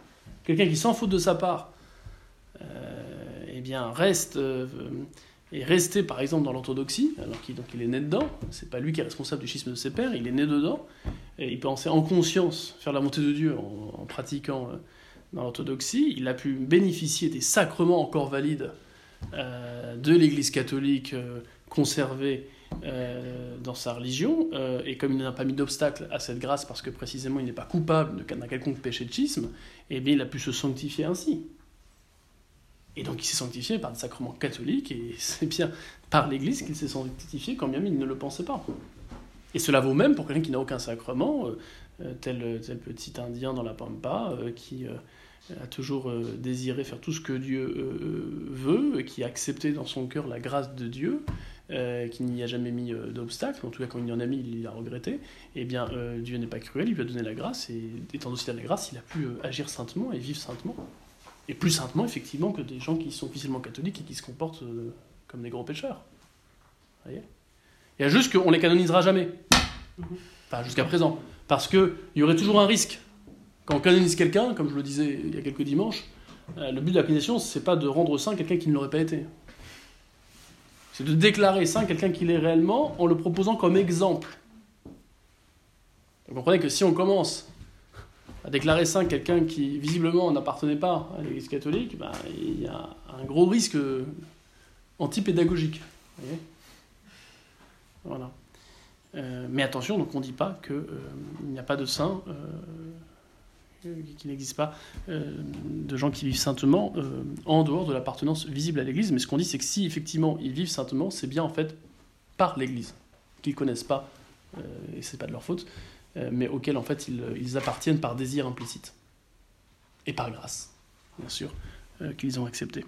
Quelqu'un qui s'en fout de sa part, euh, eh bien, reste, euh, est resté, par exemple, dans l'orthodoxie, alors qu'il il est né dedans, c'est pas lui qui est responsable du schisme de ses pères, il est né dedans, et il peut en conscience faire la montée de Dieu en, pratiquant... Euh, dans l'orthodoxie, il a pu bénéficier des sacrements encore valides euh, de l'Église catholique euh, conservée euh, dans sa religion, et comme il n'a pas mis d'obstacle à cette grâce parce que précisément il n'est pas coupable d'un quelconque péché de schisme, eh bien il a pu se sanctifier ainsi. Et donc il s'est sanctifié par des sacrements catholiques, et c'est bien par l'Église qu'il s'est sanctifié quand bien il ne le pensait pas. Et cela vaut même pour quelqu'un qui n'a aucun sacrement, tel, tel petit Indien dans la Pampa, qui a toujours euh, désiré faire tout ce que Dieu euh, veut, qui a accepté dans son cœur la grâce de Dieu, euh, qui n'y a jamais mis d'obstacle, en tout cas quand il y en a mis, il l'a regretté, eh bien Dieu n'est pas cruel, il lui a donné la grâce, et étant donné la grâce, il a pu agir saintement et vivre saintement. Et plus saintement, effectivement, que des gens qui sont officiellement catholiques et qui se comportent comme des gros pécheurs. Vous voyez? Il y a juste qu'on les canonisera jamais. Enfin, jusqu'à présent. Parce qu'il y aurait toujours un risque quand on canonise quelqu'un, comme je le disais il y a quelques dimanches, euh, le but de la canonisation, c'est pas de rendre saint quelqu'un qui ne l'aurait pas été. C'est de déclarer saint quelqu'un qui l'est réellement en le proposant comme exemple. Vous comprenez que si on commence à déclarer saint quelqu'un qui visiblement n'appartenait pas à l'Église catholique, ben, il y a un gros risque antipédagogique. voilà. Euh, mais attention, donc on ne dit pas qu'il euh, n'y a pas de saint qu'il n'existe pas euh, de gens qui vivent saintement euh, en dehors de l'appartenance visible à l'Église. Mais ce qu'on dit, c'est que si effectivement ils vivent saintement, c'est bien en fait par l'Église, qu'ils connaissent pas, euh, et c'est pas de leur faute, mais auxquels en fait ils, appartiennent par désir implicite et par grâce, bien sûr, qu'ils ont accepté.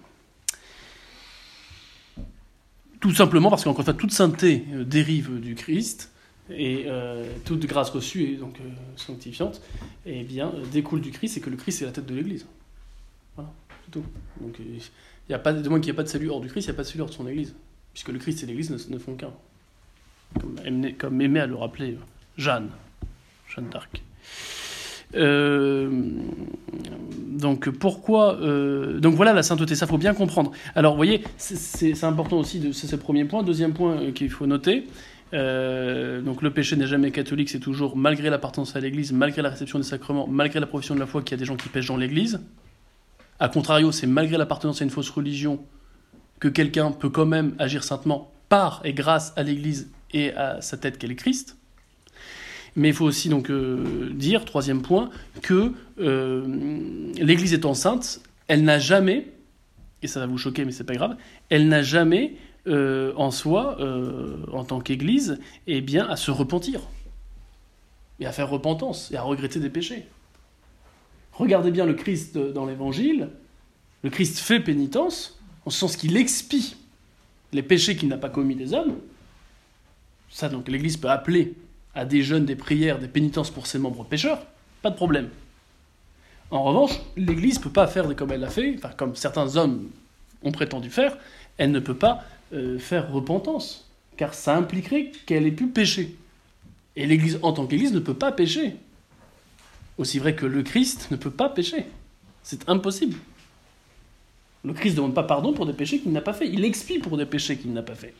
Tout simplement parce qu'encore une toute sainteté dérive du Christ, et euh, toute grâce reçue et donc euh, sanctifiante, eh bien, découle du Christ et que le Christ est la tête de l'Église. Voilà. C'est tout. Donc, il y a pas, de moins qu'il n'y ait pas de salut hors du Christ, il n'y a pas de salut hors de son Église. Puisque le Christ et l'Église ne, font qu'un. Comme, aimé- à le rappeler Jeanne, Jeanne d'Arc. Euh, donc pourquoi euh, donc voilà la sainteté ça faut bien comprendre alors vous voyez c'est- important aussi c'est ce premier point deuxième point euh, qu'il faut noter euh, donc le péché n'est jamais catholique c'est toujours malgré l'appartenance à l'église malgré la réception des sacrements malgré la profession de la foi qu'il y a des gens qui pêchent dans l'église. A contrario c'est malgré l'appartenance à une fausse religion que quelqu'un peut quand même agir saintement par et grâce à l'église et à sa tête qu'est le Christ. Mais il faut aussi donc euh, dire, troisième point, que euh, l'Église étant sainte, elle n'a jamais, et ça va vous choquer mais c'est pas grave, elle n'a jamais euh, en soi, euh, en tant qu'Église, eh bien, à se repentir et à faire repentance et à regretter des péchés. Regardez bien le Christ dans l'Évangile. Le Christ fait pénitence en ce sens qu'il expie les péchés qu'il n'a pas commis des hommes. Ça, donc, l'Église peut appeler à des jeûnes, des prières, des pénitences pour ses membres pécheurs, pas de problème. En revanche, l'Église ne peut pas faire comme elle l'a fait, enfin comme certains hommes ont prétendu faire, elle ne peut pas euh, faire repentance, car ça impliquerait qu'elle ait pu pécher. Et l'Église, en tant qu'Église, ne peut pas pécher. Aussi vrai que le Christ ne peut pas pécher. C'est impossible. Le Christ ne demande pas pardon pour des péchés qu'il n'a pas fait. Il expie pour des péchés qu'il n'a pas fait.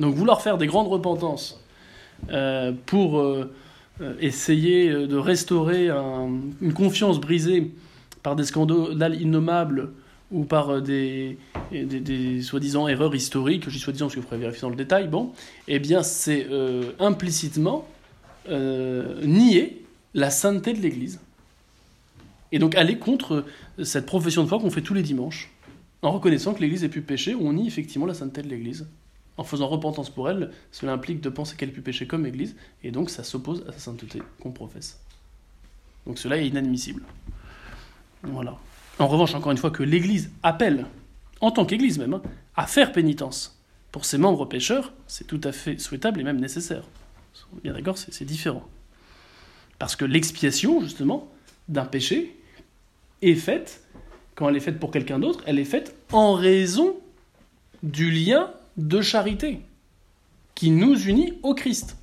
Donc vouloir faire des grandes repentances euh, pour euh, essayer de restaurer un- une confiance brisée par des scandales innommables ou par euh, des, soi-disant erreurs historiques, je dis soi-disant parce vous pourrez vérifier dans le détail, bon, eh bien c'est euh, implicitement euh, nier la sainteté de l'Église. Et donc aller contre cette profession de foi qu'on fait tous les dimanches, en reconnaissant que l'Église ait pu pécher, on nie effectivement la sainteté de l'Église. En faisant repentance pour elle, cela implique de penser qu'elle ait pu pécher comme Église, et donc ça s'oppose à sa sainteté qu'on professe. Donc cela est inadmissible. Voilà. En revanche, encore une fois, que l'Église appelle, en tant qu'Église même, hein, à faire pénitence pour ses membres pécheurs, c'est tout à fait souhaitable et même nécessaire. On est Bien d'accord, c'est c'est différent. Parce que l'expiation, justement, d'un péché est faite, quand elle est faite pour quelqu'un d'autre, elle est faite en raison du lien de charité qui nous unit au Christ.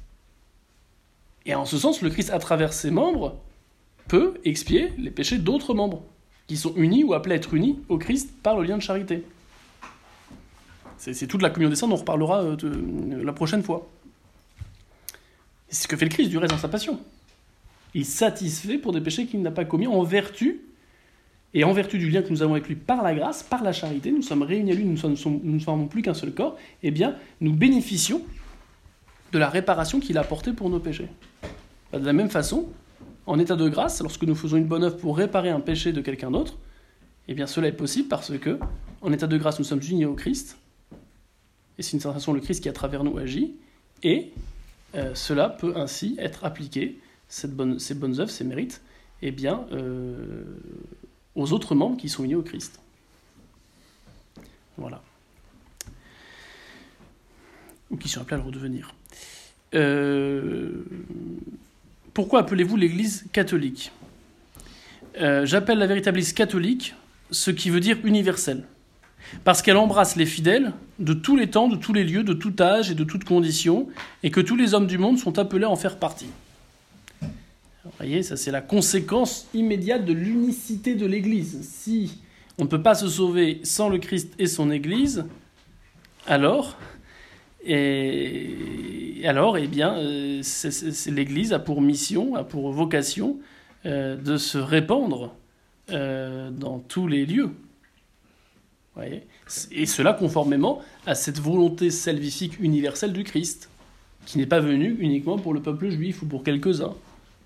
Et en ce sens, le Christ, à travers ses membres, peut expier les péchés d'autres membres qui sont unis ou appelés à être unis au Christ par le lien de charité. C'est toute la communion des saints dont on reparlera euh, de- la prochaine fois. Et C'est ce que fait le Christ du reste dans sa passion. Il satisfait pour des péchés qu'il n'a pas commis en vertu, et en vertu du lien que nous avons avec lui par la grâce, par la charité, nous sommes réunis à lui, nous ne sommes- plus qu'un seul corps, eh bien, nous bénéficions de la réparation qu'il a apportée pour nos péchés. De la même façon, en état de grâce, lorsque nous faisons une bonne œuvre pour réparer un péché de quelqu'un d'autre, eh bien cela est possible parce que, en état de grâce, nous sommes unis au Christ, et c'est une certaine façon le Christ qui à travers nous agit, et euh, cela peut ainsi être appliqué, ces bonnes œuvres, ces mérites, eh bien, euh, aux autres membres qui sont unis au Christ. Voilà. Ou qui sont appelés à le redevenir. Euh, pourquoi appelez-vous l'Église catholique Euh, J'appelle la véritable Église catholique ce qui veut dire universel. Parce qu'elle embrasse les fidèles de tous les temps, de tous les lieux, de tout âge et de toutes conditions, et que tous les hommes du monde sont appelés à en faire partie. Vous voyez, ça c'est la conséquence immédiate de l'unicité de l'Église. Si on ne peut pas se sauver sans le Christ et son Église, alors, et, alors eh bien, euh, l'Église a pour mission, a pour vocation euh, de se répandre euh, dans tous les lieux. Voyez? Et cela conformément à cette volonté salvifique universelle du Christ, qui n'est pas venue uniquement pour le peuple juif ou pour quelques-uns,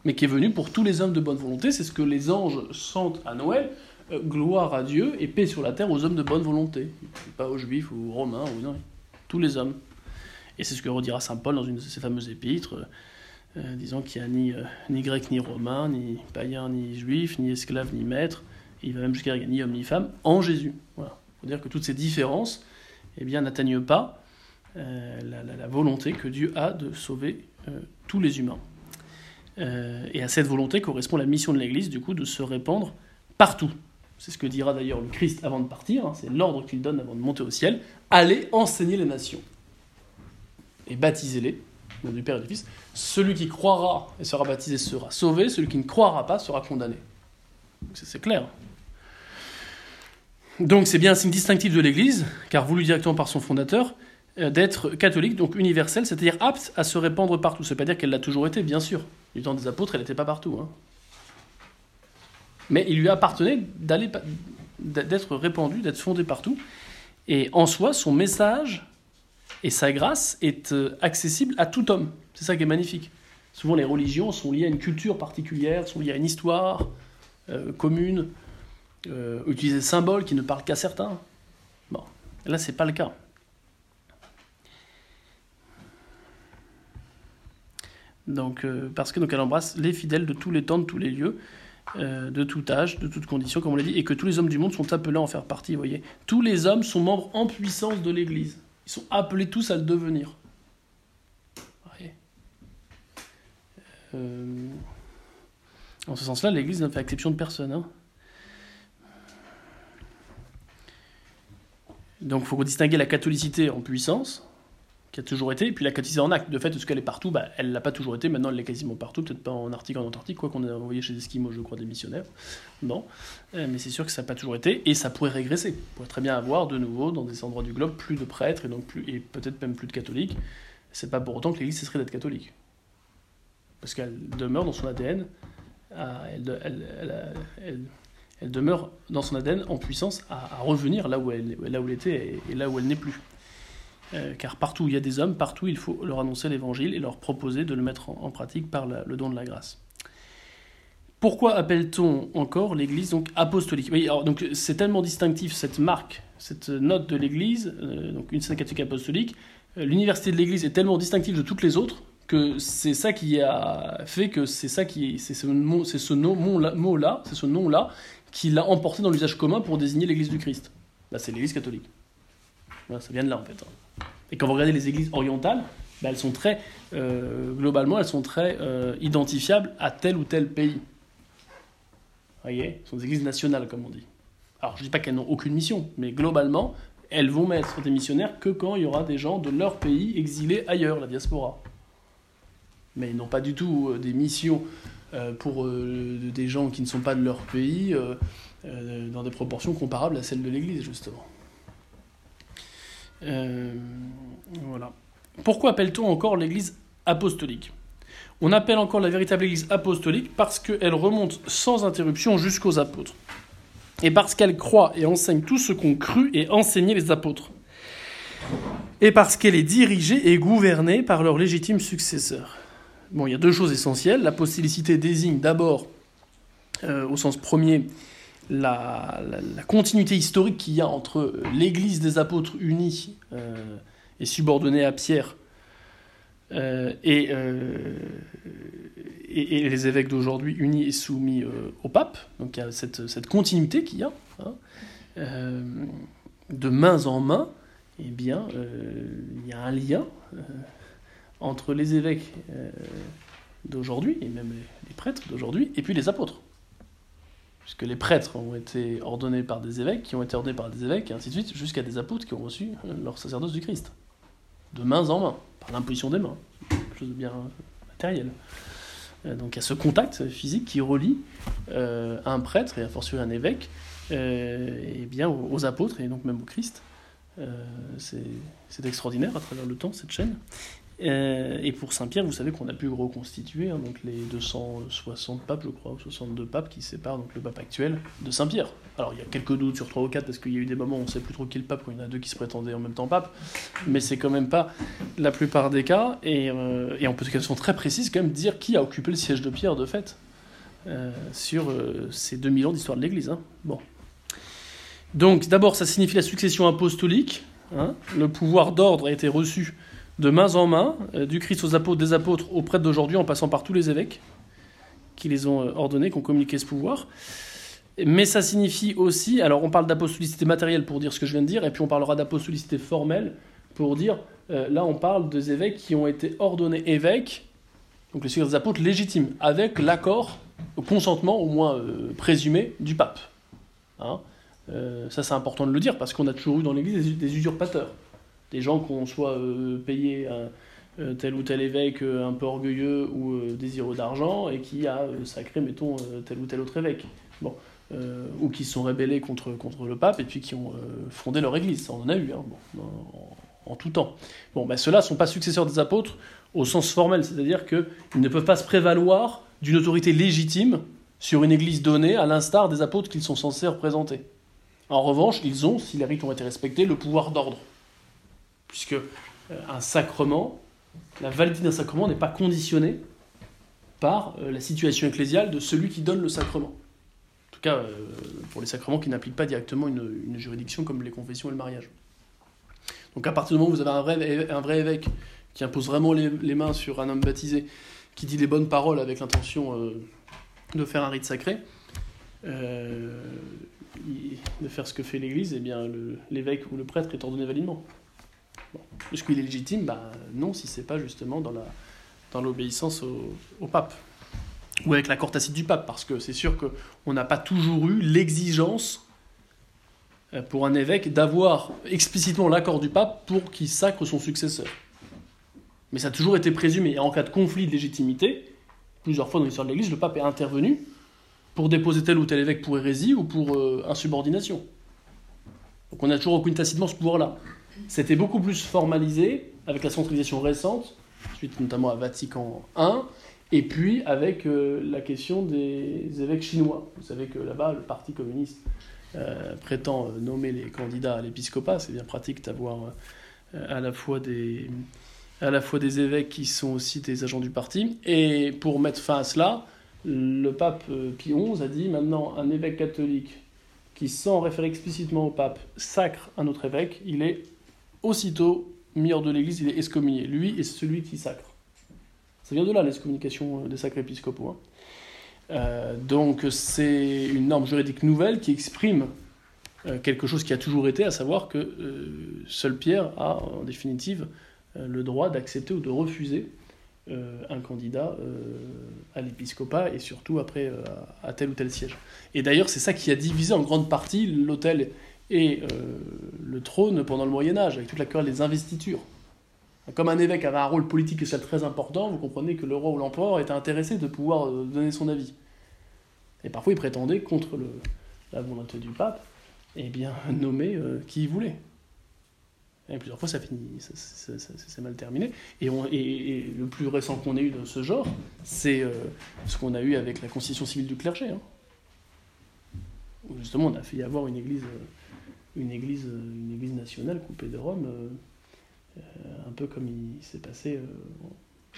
mais qui est venue pour tous les hommes de bonne volonté. C'est ce que les anges sentent à Noël. gloire à Dieu et paix sur la terre aux hommes de bonne volonté. Pas aux juifs ou aux romains, ou non, tous les hommes. Et c'est ce que redira saint Paul dans une de ses fameuses épîtres, euh, disant qu'il n'y a ni, euh, ni grec ni romain, ni païen ni juif, ni esclave ni maître. Il va même jusqu'à ni homme ni femme en Jésus. Voilà. Il faut dire que toutes ces différences eh n'atteignent pas euh, la, volonté que Dieu a de sauver euh, tous les humains. Euh, et à cette volonté correspond la mission de l'Église, du coup, de se répandre partout. c'est ce que dira d'ailleurs le Christ avant de partir, hein, c'est l'ordre qu'il donne avant de monter au ciel, allez enseigner les nations et baptisez-les, du Père et du Fils. Celui qui croira et sera baptisé sera sauvé, celui qui ne croira pas sera condamné. C'est clair. Donc c'est bien un signe distinctif de l'Église, car voulu directement par son fondateur, euh, d'être catholique, donc universelle, c'est-à-dire apte à se répandre partout. Ça ne veut pas dire qu'elle l'a toujours été, bien sûr. Du temps des apôtres, elle n'était pas partout. Hein. Mais il lui appartenait d'être répandu, d'être fondé partout. Et en soi, son message et sa grâce est euh, accessible à tout homme. C'est ça qui est magnifique. Souvent, les religions sont liées à une culture particulière, sont liées à une histoire euh, commune, euh, utiliser des symboles qui ne parlent qu'à certains. Bon, là, c'est pas le cas. Donc, parce que donc elle embrasse les fidèles de tous les temps, de tous les lieux, euh, de tout âge, de toutes conditions, comme on l'a dit, et que tous les hommes du monde sont appelés à en faire partie, voyez. Tous les hommes sont membres en puissance de l'Église. Ils sont appelés tous à le devenir. Euh, en ce sens-là, l'Église n'a fait exception de personne. Hein. Donc il faut distinguer la catholicité en puissance, qui a toujours été, et puis la catéchisée en acte. De fait, est-ce qu'elle est partout bah, Elle l'a pas toujours été, maintenant elle l'est quasiment partout, peut-être pas en Arctique, en Antarctique, quoi qu'on a envoyé chez Esquimaux, je crois, des missionnaires. Non, euh, mais c'est sûr que ça n'a pas toujours été, et ça pourrait régresser. On pourrait très bien avoir de nouveau, dans des endroits du globe, plus de prêtres, et et peut-être même plus de catholiques. C'est pas pour autant que l'Église cesserait d'être catholique. Parce qu'elle demeure dans son ADN, elle, demeure dans son ADN en puissance à, revenir là où elle était et là où elle n'est plus. Euh, car partout où il y a des hommes, partout il faut leur annoncer l'évangile et leur proposer de le mettre en, pratique par le don de la grâce. Pourquoi appelle-t-on encore l'Église donc apostolique? Oui, donc c'est tellement distinctif cette marque, cette note de l'Église, euh, donc une sainte catholique apostolique. Euh, l'université de l'Église est tellement distinctive de toutes les autres que c'est ça qui a fait que c'est ça qui c'est ce mot, c'est ce nom là qui l'a emporté dans l'usage commun pour désigner l'Église du Christ. Là, c'est l'Église catholique. Ça vient de là en fait. Hein. Et quand vous regardez les églises orientales, ben, elles sont très, euh, globalement, elles sont très euh, identifiables à tel ou tel pays. Vous voyez? Ce sont des églises nationales, comme on dit. Alors, je ne dis pas qu'elles n'ont aucune mission, mais globalement, elles vont mettre des missionnaires que quand il y aura des gens de leur pays exilés ailleurs, la diaspora. Mais ils n'ont pas du tout euh, des missions pour des gens qui ne sont pas de leur pays dans des proportions comparables à celles de l'Église, justement. Euh, voilà. Pourquoi appelle-t-on encore l'Église apostolique? On appelle encore la véritable Église apostolique parce qu'elle remonte sans interruption jusqu'aux apôtres. Et parce qu'elle croit et enseigne tout ce qu'ont cru et enseigné les apôtres. Et parce qu'elle est dirigée et gouvernée par leurs légitimes successeurs. Bon, il y a deux choses essentielles. L'apostolicité désigne d'abord, euh, au sens premier, la, continuité historique qu'il y a entre l'Église des apôtres unis euh, et subordonnée à Pierre euh, euh, et, les évêques d'aujourd'hui unis et soumis au pape. Donc il y a cette, cette continuité qu'il y a, hein, de main en main. Eh bien, il y a un lien entre les évêques d'aujourd'hui, et même les prêtres d'aujourd'hui, et puis les apôtres puisque les prêtres ont été ordonnés par des évêques, qui ont été ordonnés par des évêques, et ainsi de suite, jusqu'à des apôtres qui ont reçu euh, leur sacerdoce du Christ, de main en main, par l'imposition des mains, quelque chose de bien matériel. Euh, donc il y a ce contact physique qui relie euh, un prêtre et a fortiori un évêque et bien aux, apôtres et donc même au Christ. c'est extraordinaire à travers le temps cette chaîne. Euh, et pour Saint-Pierre, vous savez qu'on a pu reconstituer hein, donc les 260 papes, je crois, ou 62 papes qui séparent donc le pape actuel de Saint-Pierre. Alors il y a quelques doutes sur 3 ou 4 parce qu'il y a eu des moments où on ne sait plus trop qui est le pape quand il y en a deux qui se prétendaient en même temps pape, mais c'est quand même pas la plupart des cas. Et, euh, on peut de façon très précise quand même dire qui a occupé le siège de Pierre de fait euh, sur ces 2000 ans d'histoire de l'Église. Hein. Bon. Donc d'abord ça signifie la succession apostolique. Hein. Le pouvoir d'ordre a été reçu de main en main, euh, du Christ aux apôtres, des apôtres aux prêtres d'aujourd'hui, en passant par tous les évêques qui les ont euh, ordonnés, qui ont communiqué ce pouvoir. Mais ça signifie aussi, alors on parle d'apostolicité matérielle pour dire ce que je viens de dire, et puis on parlera d'apostolicité formelle pour dire, euh, là on parle des évêques qui ont été ordonnés évêques, donc les successeurs des apôtres légitimes, avec l'accord, le consentement au moins présumé du pape. Hein? Ça, c'est important de le dire parce qu'on a toujours eu dans l'Église des, usurpateurs. Des gens qui ont soit euh, payé euh, tel ou tel évêque un peu orgueilleux ou désireux d'argent et qui a sacré, mettons, tel ou tel autre évêque. Bon. ou qui se sont rébellés contre, le pape et puis qui ont fondé leur Église. Ça, on en a eu hein, en, tout temps. Bon, ben, ceux-là ne sont pas successeurs des apôtres au sens formel, c'est-à-dire qu'ils ne peuvent pas se prévaloir d'une autorité légitime sur une Église donnée, à l'instar des apôtres qu'ils sont censés représenter. En revanche, ils ont, si les rites ont été respectés, le pouvoir d'ordre. Puisque euh, un sacrement, la validité d'un sacrement n'est pas conditionnée par euh, la situation ecclésiale de celui qui donne le sacrement. En tout cas, euh, pour les sacrements qui n'appliquent pas directement une, juridiction comme les confessions et le mariage. Donc à partir du moment où vous avez un vrai, un vrai évêque qui impose vraiment les, mains sur un homme baptisé, qui dit les bonnes paroles avec l'intention de faire un rite sacré, de faire ce que fait l'Église, eh bien l'évêque ou le prêtre est ordonné validement. Est-ce qu'il est légitime bah, Non, si c'est pas justement dans, dans l'obéissance au, pape. Ou avec l'accord tacite du pape, parce que c'est sûr qu'on n'a pas toujours eu l'exigence euh, pour un évêque d'avoir explicitement l'accord du pape pour qu'il sacre son successeur. Mais ça a toujours été présumé. Et en cas de conflit de légitimité, plusieurs fois dans l'histoire de l'Église, le pape est intervenu pour déposer tel ou tel évêque pour hérésie ou pour euh, insubordination. Donc on a toujours reconnu tacitement ce pouvoir-là. C'était beaucoup plus formalisé avec la centralisation récente, suite notamment à Vatican I, et puis avec euh, la question des évêques chinois. Vous savez que là-bas, le Parti communiste euh, prétend nommer les candidats à l'épiscopat. C'est bien pratique d'avoir à la fois des à la fois des évêques qui sont aussi des agents du parti. Et pour mettre fin à cela, le pape euh, Pie XI a dit maintenant un évêque catholique qui, sans référer explicitement au pape, sacre un autre évêque, il est aussitôt mis hors de l'Église, il est excommunié. Lui est celui qui sacre. Ça vient de là, l'excommunication des sacres épiscopaux. Hein. Euh, donc c'est une norme juridique nouvelle qui exprime euh, quelque chose qui a toujours été, à savoir que seul Pierre a en définitive le droit d'accepter ou de refuser euh, un candidat euh, à l'épiscopat et surtout après euh, à tel ou tel siège. Et d'ailleurs, c'est ça qui a divisé en grande partie l'autel et le trône pendant le Moyen Âge, avec toute la querelle des investitures. Comme un évêque avait un rôle politique et social très important, vous comprenez que le roi ou l'empereur était intéressé de pouvoir donner son avis. Et parfois, il prétendait, contre la volonté du pape, eh bien, nommer qui il voulait. Et plusieurs fois, ça finit, ça, mal terminé. Et, le plus récent qu'on ait eu de ce genre, c'est euh, ce qu'on a eu avec la constitution civile du clergé. Hein. Justement, on a fait y avoir une église, euh, une église, euh, nationale coupée de Rome, un peu comme il s'est passé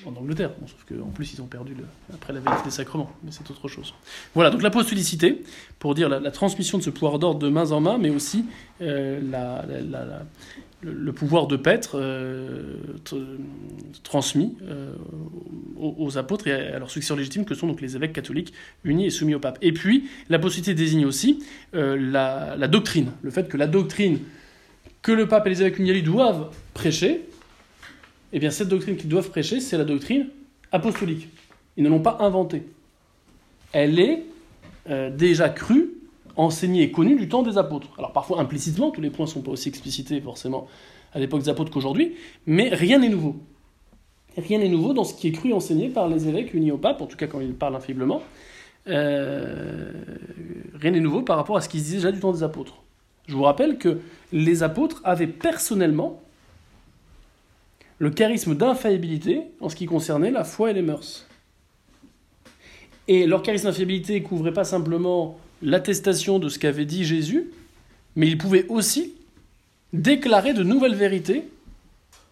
en Angleterre. sauf qu'en plus, ils ont perdu après la vérité des sacrements, mais c'est autre chose. Voilà, donc l'apostolicité, pour dire la, transmission de ce pouvoir d'ordre de main en main, mais aussi la, le, pouvoir de paître euh, transmis euh, aux, apôtres et à, leurs successeurs légitimes que sont donc les évêques catholiques unis et soumis au pape. Et puis, la désigne aussi euh, la, doctrine, le fait que la doctrine que le pape et les évêques unis doivent prêcher, eh bien cette doctrine qu'ils doivent prêcher, c'est la doctrine apostolique. Ils ne l'ont pas inventée. Elle est déjà crue enseigné et connu du temps des apôtres. Alors parfois implicitement, tous les points ne sont pas aussi explicités forcément à l'époque des apôtres qu'aujourd'hui, mais rien n'est nouveau. Rien n'est nouveau dans ce qui est cru et enseigné par les évêques unis au pape, en tout cas quand ils parlent infailliblement. Euh, rien n'est nouveau par rapport à ce qu'ils disaient déjà du temps des apôtres. Je vous rappelle que les apôtres avaient personnellement le charisme d'infaillibilité en ce qui concernait la foi et les mœurs. Et leur charisme d'infaillibilité couvrait pas simplement l'attestation de ce qu'avait dit Jésus, mais il pouvait aussi déclarer de nouvelles vérités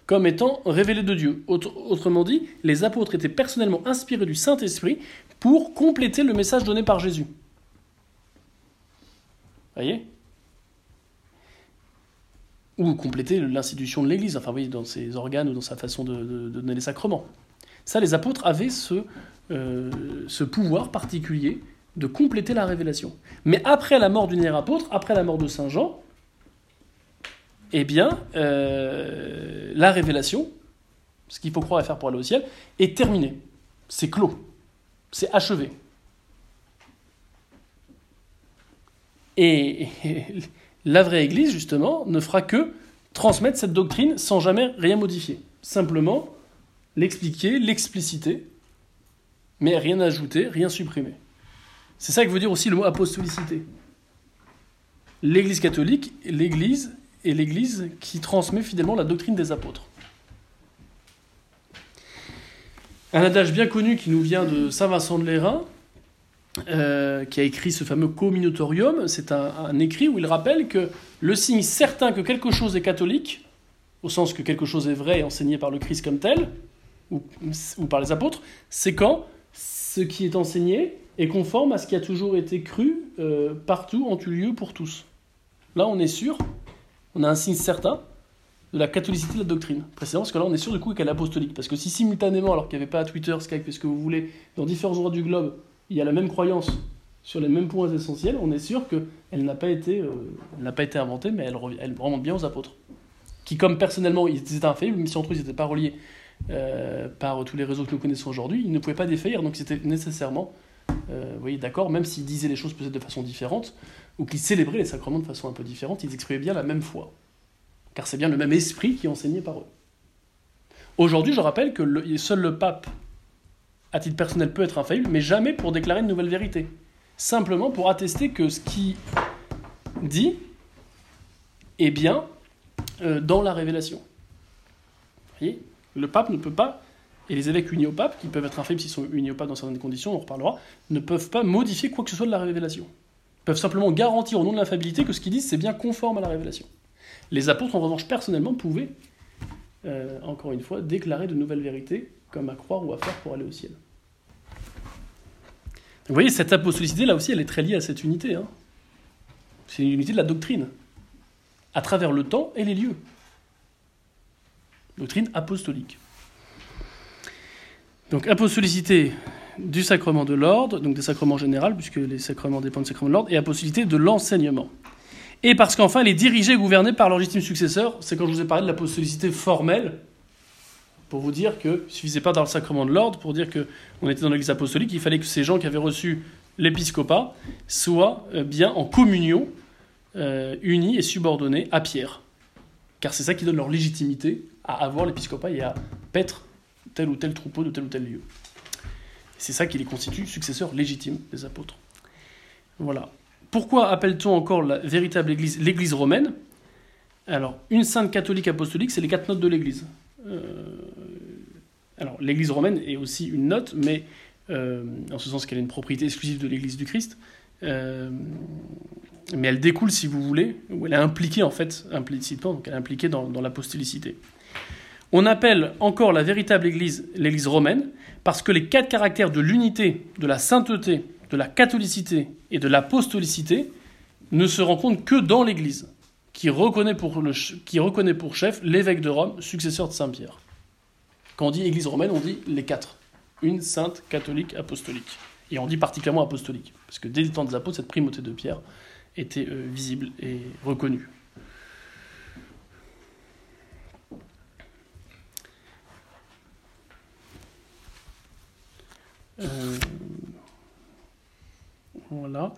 comme étant révélées de Dieu. autrement dit, les apôtres étaient personnellement inspirés du Saint-Esprit pour compléter le message donné par Jésus. Voyez? Ou compléter l'institution de l'Église, enfin oui, dans ses organes ou dans sa façon de, donner les sacrements. Ça, les apôtres avaient ce, euh, ce pouvoir particulier de compléter la révélation. Mais après la mort du dernier apôtre, après la mort de Saint Jean, eh bien, euh, la révélation, ce qu'il faut croire et faire pour aller au ciel, est terminée. C'est clos. C'est achevé. Et, la vraie Église, justement, ne fera que transmettre cette doctrine sans jamais rien modifier. Simplement l'expliquer, l'expliciter, mais rien ajouter, rien supprimer. C'est ça que veut dire aussi le mot apostolicité. L'Église catholique, l'Église est l'Église qui transmet fidèlement la doctrine des apôtres. Un adage bien connu qui nous vient de Saint Vincent de Lérins, euh, qui a écrit ce fameux Communatorium, c'est un, écrit où il rappelle que le signe certain que quelque chose est catholique, au sens que quelque chose est vrai et enseigné par le Christ comme tel, ou, par les apôtres, c'est quand ce qui est enseigné est conforme à ce qui a toujours été cru euh, partout, en tout lieu, pour tous. Là, on est sûr, on a un signe certain, la catholicité de la doctrine. Précisément, parce que là, on est sûr du coup qu'elle est apostolique. Parce que si simultanément, alors qu'il n'y avait pas Twitter, Skype, ce que vous voulez, dans différents endroits du globe, il y a la même croyance sur les mêmes points essentiels, on est sûr qu'elle n'a pas, été, euh, pas été inventée, mais elle, elle, remonte bien aux apôtres. Qui, comme personnellement, ils étaient infaillibles, mais si entre eux, ils n'étaient pas reliés euh, par tous les réseaux que nous connaissons aujourd'hui, ils ne pouvaient pas défaillir, donc c'était nécessairement, euh, voyez, d'accord, même s'ils disaient les choses peut-être de façon différente, ou qu'ils célébraient les sacrements de façon un peu différente, ils exprimaient bien la même foi car c'est bien le même esprit qui est enseigné par eux. Aujourd'hui, je rappelle que seul le pape, à titre personnel, peut être infaillible, mais jamais pour déclarer une nouvelle vérité. Simplement pour attester que ce qui dit est bien euh, dans la révélation. Vous voyez? Le pape ne peut pas, et les évêques unis au pape, qui peuvent être infaillibles s'ils sont unis au pape dans certaines conditions, on reparlera, ne peuvent pas modifier quoi que ce soit de la révélation. Ils peuvent simplement garantir au nom de l'infaillibilité que ce qu'ils disent c'est bien conforme à la révélation. Les apôtres, en revanche, personnellement, pouvaient, euh, encore une fois, déclarer de nouvelles vérités, comme à croire ou à faire pour aller au ciel. Vous voyez, cette apostolicité, là aussi, elle est très liée à cette unité. Hein. C'est une unité de la doctrine, à travers le temps et les lieux. Doctrine apostolique. Donc, apostolicité du sacrement de l'ordre, donc des sacrements généraux, puisque les sacrements dépendent du sacrement de l'ordre, et apostolicité de l'enseignement et parce qu'enfin, elle est dirigée et gouvernée par leur légitime successeur. C'est quand je vous ai parlé de l'apostolicité formelle, pour vous dire que ne suffisait pas dans le sacrement de l'ordre, pour dire qu'on était dans l'église apostolique, il fallait que ces gens qui avaient reçu l'épiscopat soient euh, bien en communion, euh, unis et subordonnés à Pierre. Car c'est ça qui donne leur légitimité à avoir l'épiscopat et à paître tel ou tel troupeau de tel ou tel lieu. C'est ça qui les constitue successeurs légitimes des apôtres. Voilà. Pourquoi appelle-t-on encore la véritable Église l'Église romaine? Alors, une sainte catholique apostolique, c'est les quatre notes de l'Église. Euh, alors, l'Église romaine est aussi une note, mais euh, en ce sens qu'elle est une propriété exclusive de l'Église du Christ. Euh, mais elle découle, si vous voulez, ou elle est impliquée en fait, implicitement, donc elle est impliquée dans, l'apostolicité. On appelle encore la véritable Église l'Église romaine parce que les quatre caractères de l'unité, de la sainteté, de la catholicité et de l'apostolicité ne se rencontrent que dans l'Église, qui reconnaît qui reconnaît pour chef l'évêque de Rome, successeur de Saint-Pierre. Quand on dit Église romaine, on dit les quatre. Une sainte, catholique, apostolique. Et on dit particulièrement apostolique, parce que dès le temps des apôtres, cette primauté de Pierre était euh, visible et reconnue. Euh, voilà.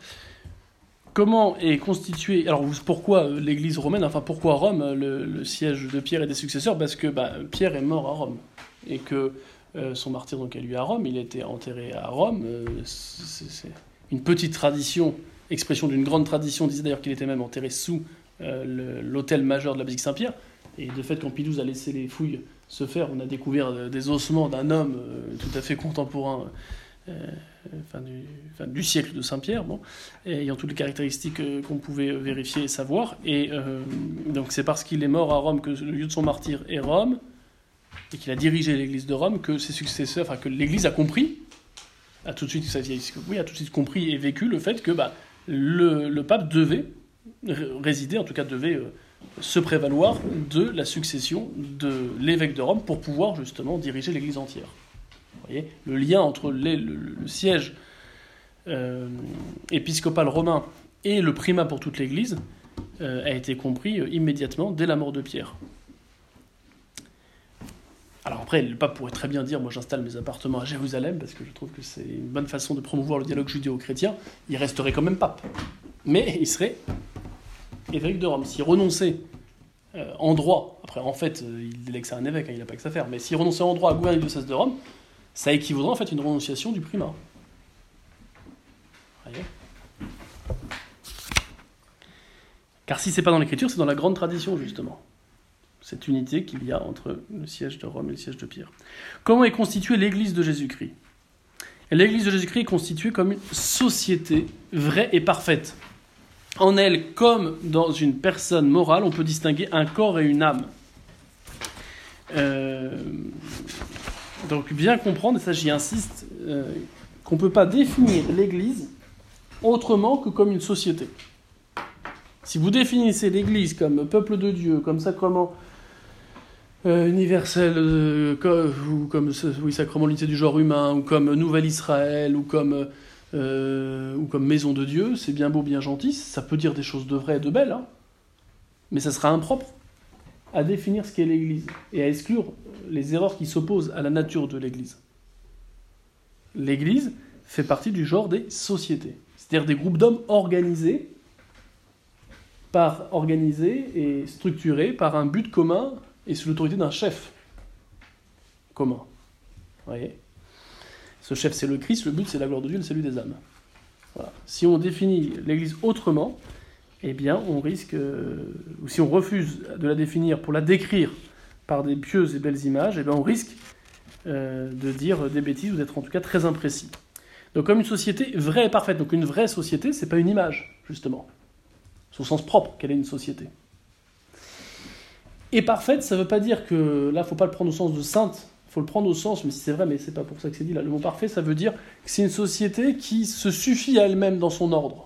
Comment est constituée. Alors, pourquoi euh, l'Église romaine Enfin, pourquoi Rome, euh, le, siège de Pierre et des successeurs? Parce que bah, Pierre est mort à Rome. Et que euh, son martyr donc, a lieu à Rome. Il a été enterré à Rome. c'est une petite tradition, expression d'une grande tradition, disait d'ailleurs qu'il était même enterré sous l'hôtel majeur de la basilique Saint-Pierre. Et de fait, quand Pidouze a laissé les fouilles se faire, on a découvert des ossements d'un homme tout à fait contemporain euh, fin, du, siècle de Saint-Pierre, bon, ayant toutes les caractéristiques euh, qu'on pouvait vérifier et savoir. Et euh, donc c'est parce qu'il est mort à Rome que le lieu de son martyr est Rome, et qu'il a dirigé l'Église de Rome, que ses successeurs, enfin que l'Église a compris, a tout de suite, oui, tout compris et vécu le fait que bah, le, pape devait résider, en tout cas devait se prévaloir de la succession de l'évêque de Rome pour pouvoir justement diriger l'Église entière le lien entre le, siège euh, épiscopal romain et le primat pour toute l'Église euh, a été compris euh, immédiatement dès la mort de Pierre. Alors après, le pape pourrait très bien dire, moi j'installe mes appartements à Jérusalem, parce que je trouve que c'est une bonne façon de promouvoir le dialogue judéo-chrétien, il resterait quand même pape. Mais il serait évêque de Rome. S'il renonçait en droit, après en fait, il délègue ça à un évêque, hein, il n'a pas que ça à faire, mais s'il renonçait en droit à gouverner le diocèse de Rome, ça équivaudrait en fait une renonciation du primat. Car si c'est pas dans l'écriture, c'est dans la grande tradition justement. Cette unité qu'il y a entre le siège de Rome et le siège de Pierre. Comment est constituée l'Église de Jésus-Christ? L'Église de Jésus-Christ est constituée comme une société vraie et parfaite. En elle, comme dans une personne morale, on peut distinguer un corps et une âme. Euh, donc bien comprendre, et ça j'y insiste, euh, qu'on ne peut pas définir l'Église autrement que comme une société. Si vous définissez l'Église comme peuple de Dieu, comme sacrement euh, universel, euh, comme, ou comme sacrement l'unité du genre humain, ou comme Nouvelle Israël, ou comme, ou comme Maison de Dieu, c'est bien beau, bien gentil, ça peut dire des choses de vraies et de belles, hein, mais ça sera impropre à définir ce qu'est l'Église et à exclure les erreurs qui s'opposent à la nature de l'Église. L'Église fait partie du genre des sociétés, c'est-à-dire des groupes d'hommes organisés par organisé et structuré par un but commun et sous l'autorité d'un chef commun. voyez? Ce chef, c'est le Christ, le but, c'est la gloire de Dieu, le salut des âmes. Si on définit l'Église autrement, eh bien, on risque, euh, ou si on refuse de la définir pour la décrire par des pieuses et belles images, eh bien, on risque euh, de dire des bêtises ou d'être en tout cas très imprécis. Donc, comme une société vraie et parfaite, donc une vraie société, c'est pas une image, justement au sens propre, quelle est une société. Et parfaite, ça veut pas dire que là, faut pas le prendre au sens de sainte, il faut le prendre au sens, mais c'est vrai, mais c'est pas pour ça que c'est dit là. Le mot parfait, ça veut dire que c'est une société qui se suffit à elle-même dans son ordre.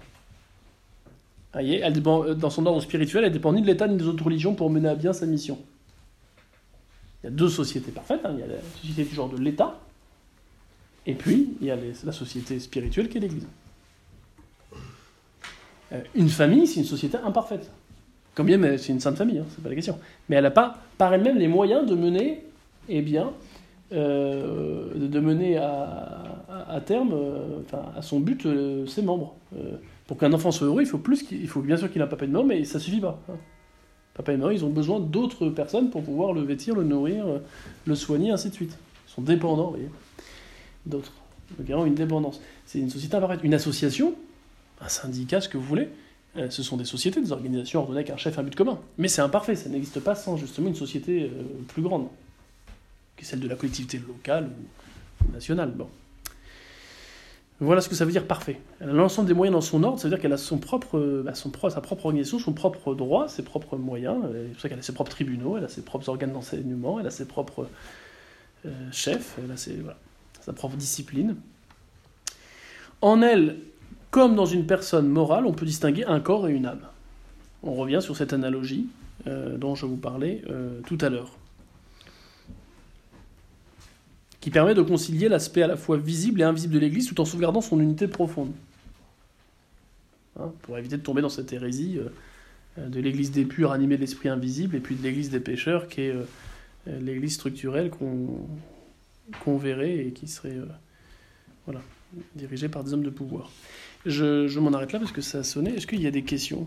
Voyez, elle dépend, euh, dans son ordre spirituel, elle dépend ni de l'État ni des autres religions pour mener à bien sa mission. Il y a deux sociétés parfaites. Hein. Il y a la société du genre de l'État, et puis il y a la société spirituelle qui est l'Église. Euh, une famille, c'est une société imparfaite. Comme bien, c'est une sainte famille, hein, c'est pas la question. Mais elle n'a pas, par elle-même, les moyens de mener, eh bien, euh, de mener à, terme, euh, à son but, ses membres. pour qu'un enfant soit heureux, il faut plus, il faut bien sûr qu'il ait un papa et une maman, mais ça suffit pas. Hein. Papa ils ont besoin d'autres personnes pour pouvoir le vêtir, le nourrir, le soigner, ainsi de suite. Ils sont dépendants, vous voyez, d'autres. Donc, il y a une dépendance. C'est une société imparfaite. Une association, un syndicat, ce que vous voulez, euh, ce sont des sociétés, des organisations ordonnées avec un chef, un but commun. Mais c'est imparfait, ça n'existe pas sans justement une société euh, plus grande, qui celle de la collectivité locale ou nationale. Bon. Voilà ce que ça veut dire parfait. Elle a l'ensemble des moyens dans son ordre, ça veut dire qu'elle a son propre, euh, bah, sa propre organisation, son propre droit, ses propres moyens. C'est pour ça qu'elle a ses propres tribunaux, elle a ses propres organes d'enseignement, elle a ses propres chefs, elle a sa propre discipline. En elle, comme dans une personne morale, on peut distinguer un corps et une âme. On revient sur cette analogie euh, dont je vous parlais euh, tout à l'heure, qui permet de concilier l'aspect à la fois visible et invisible de l'Église tout en sauvegardant son unité profonde. Hein, pour éviter de tomber dans cette hérésie euh, de l'Église des purs animée de l'esprit invisible et puis de l'Église des pécheurs qui est l'Église structurelle qu'on verrait et qui serait voilà, dirigée par des hommes de pouvoir. Je, je m'en arrête là parce que ça a sonné. Est-ce qu'il y a des questions?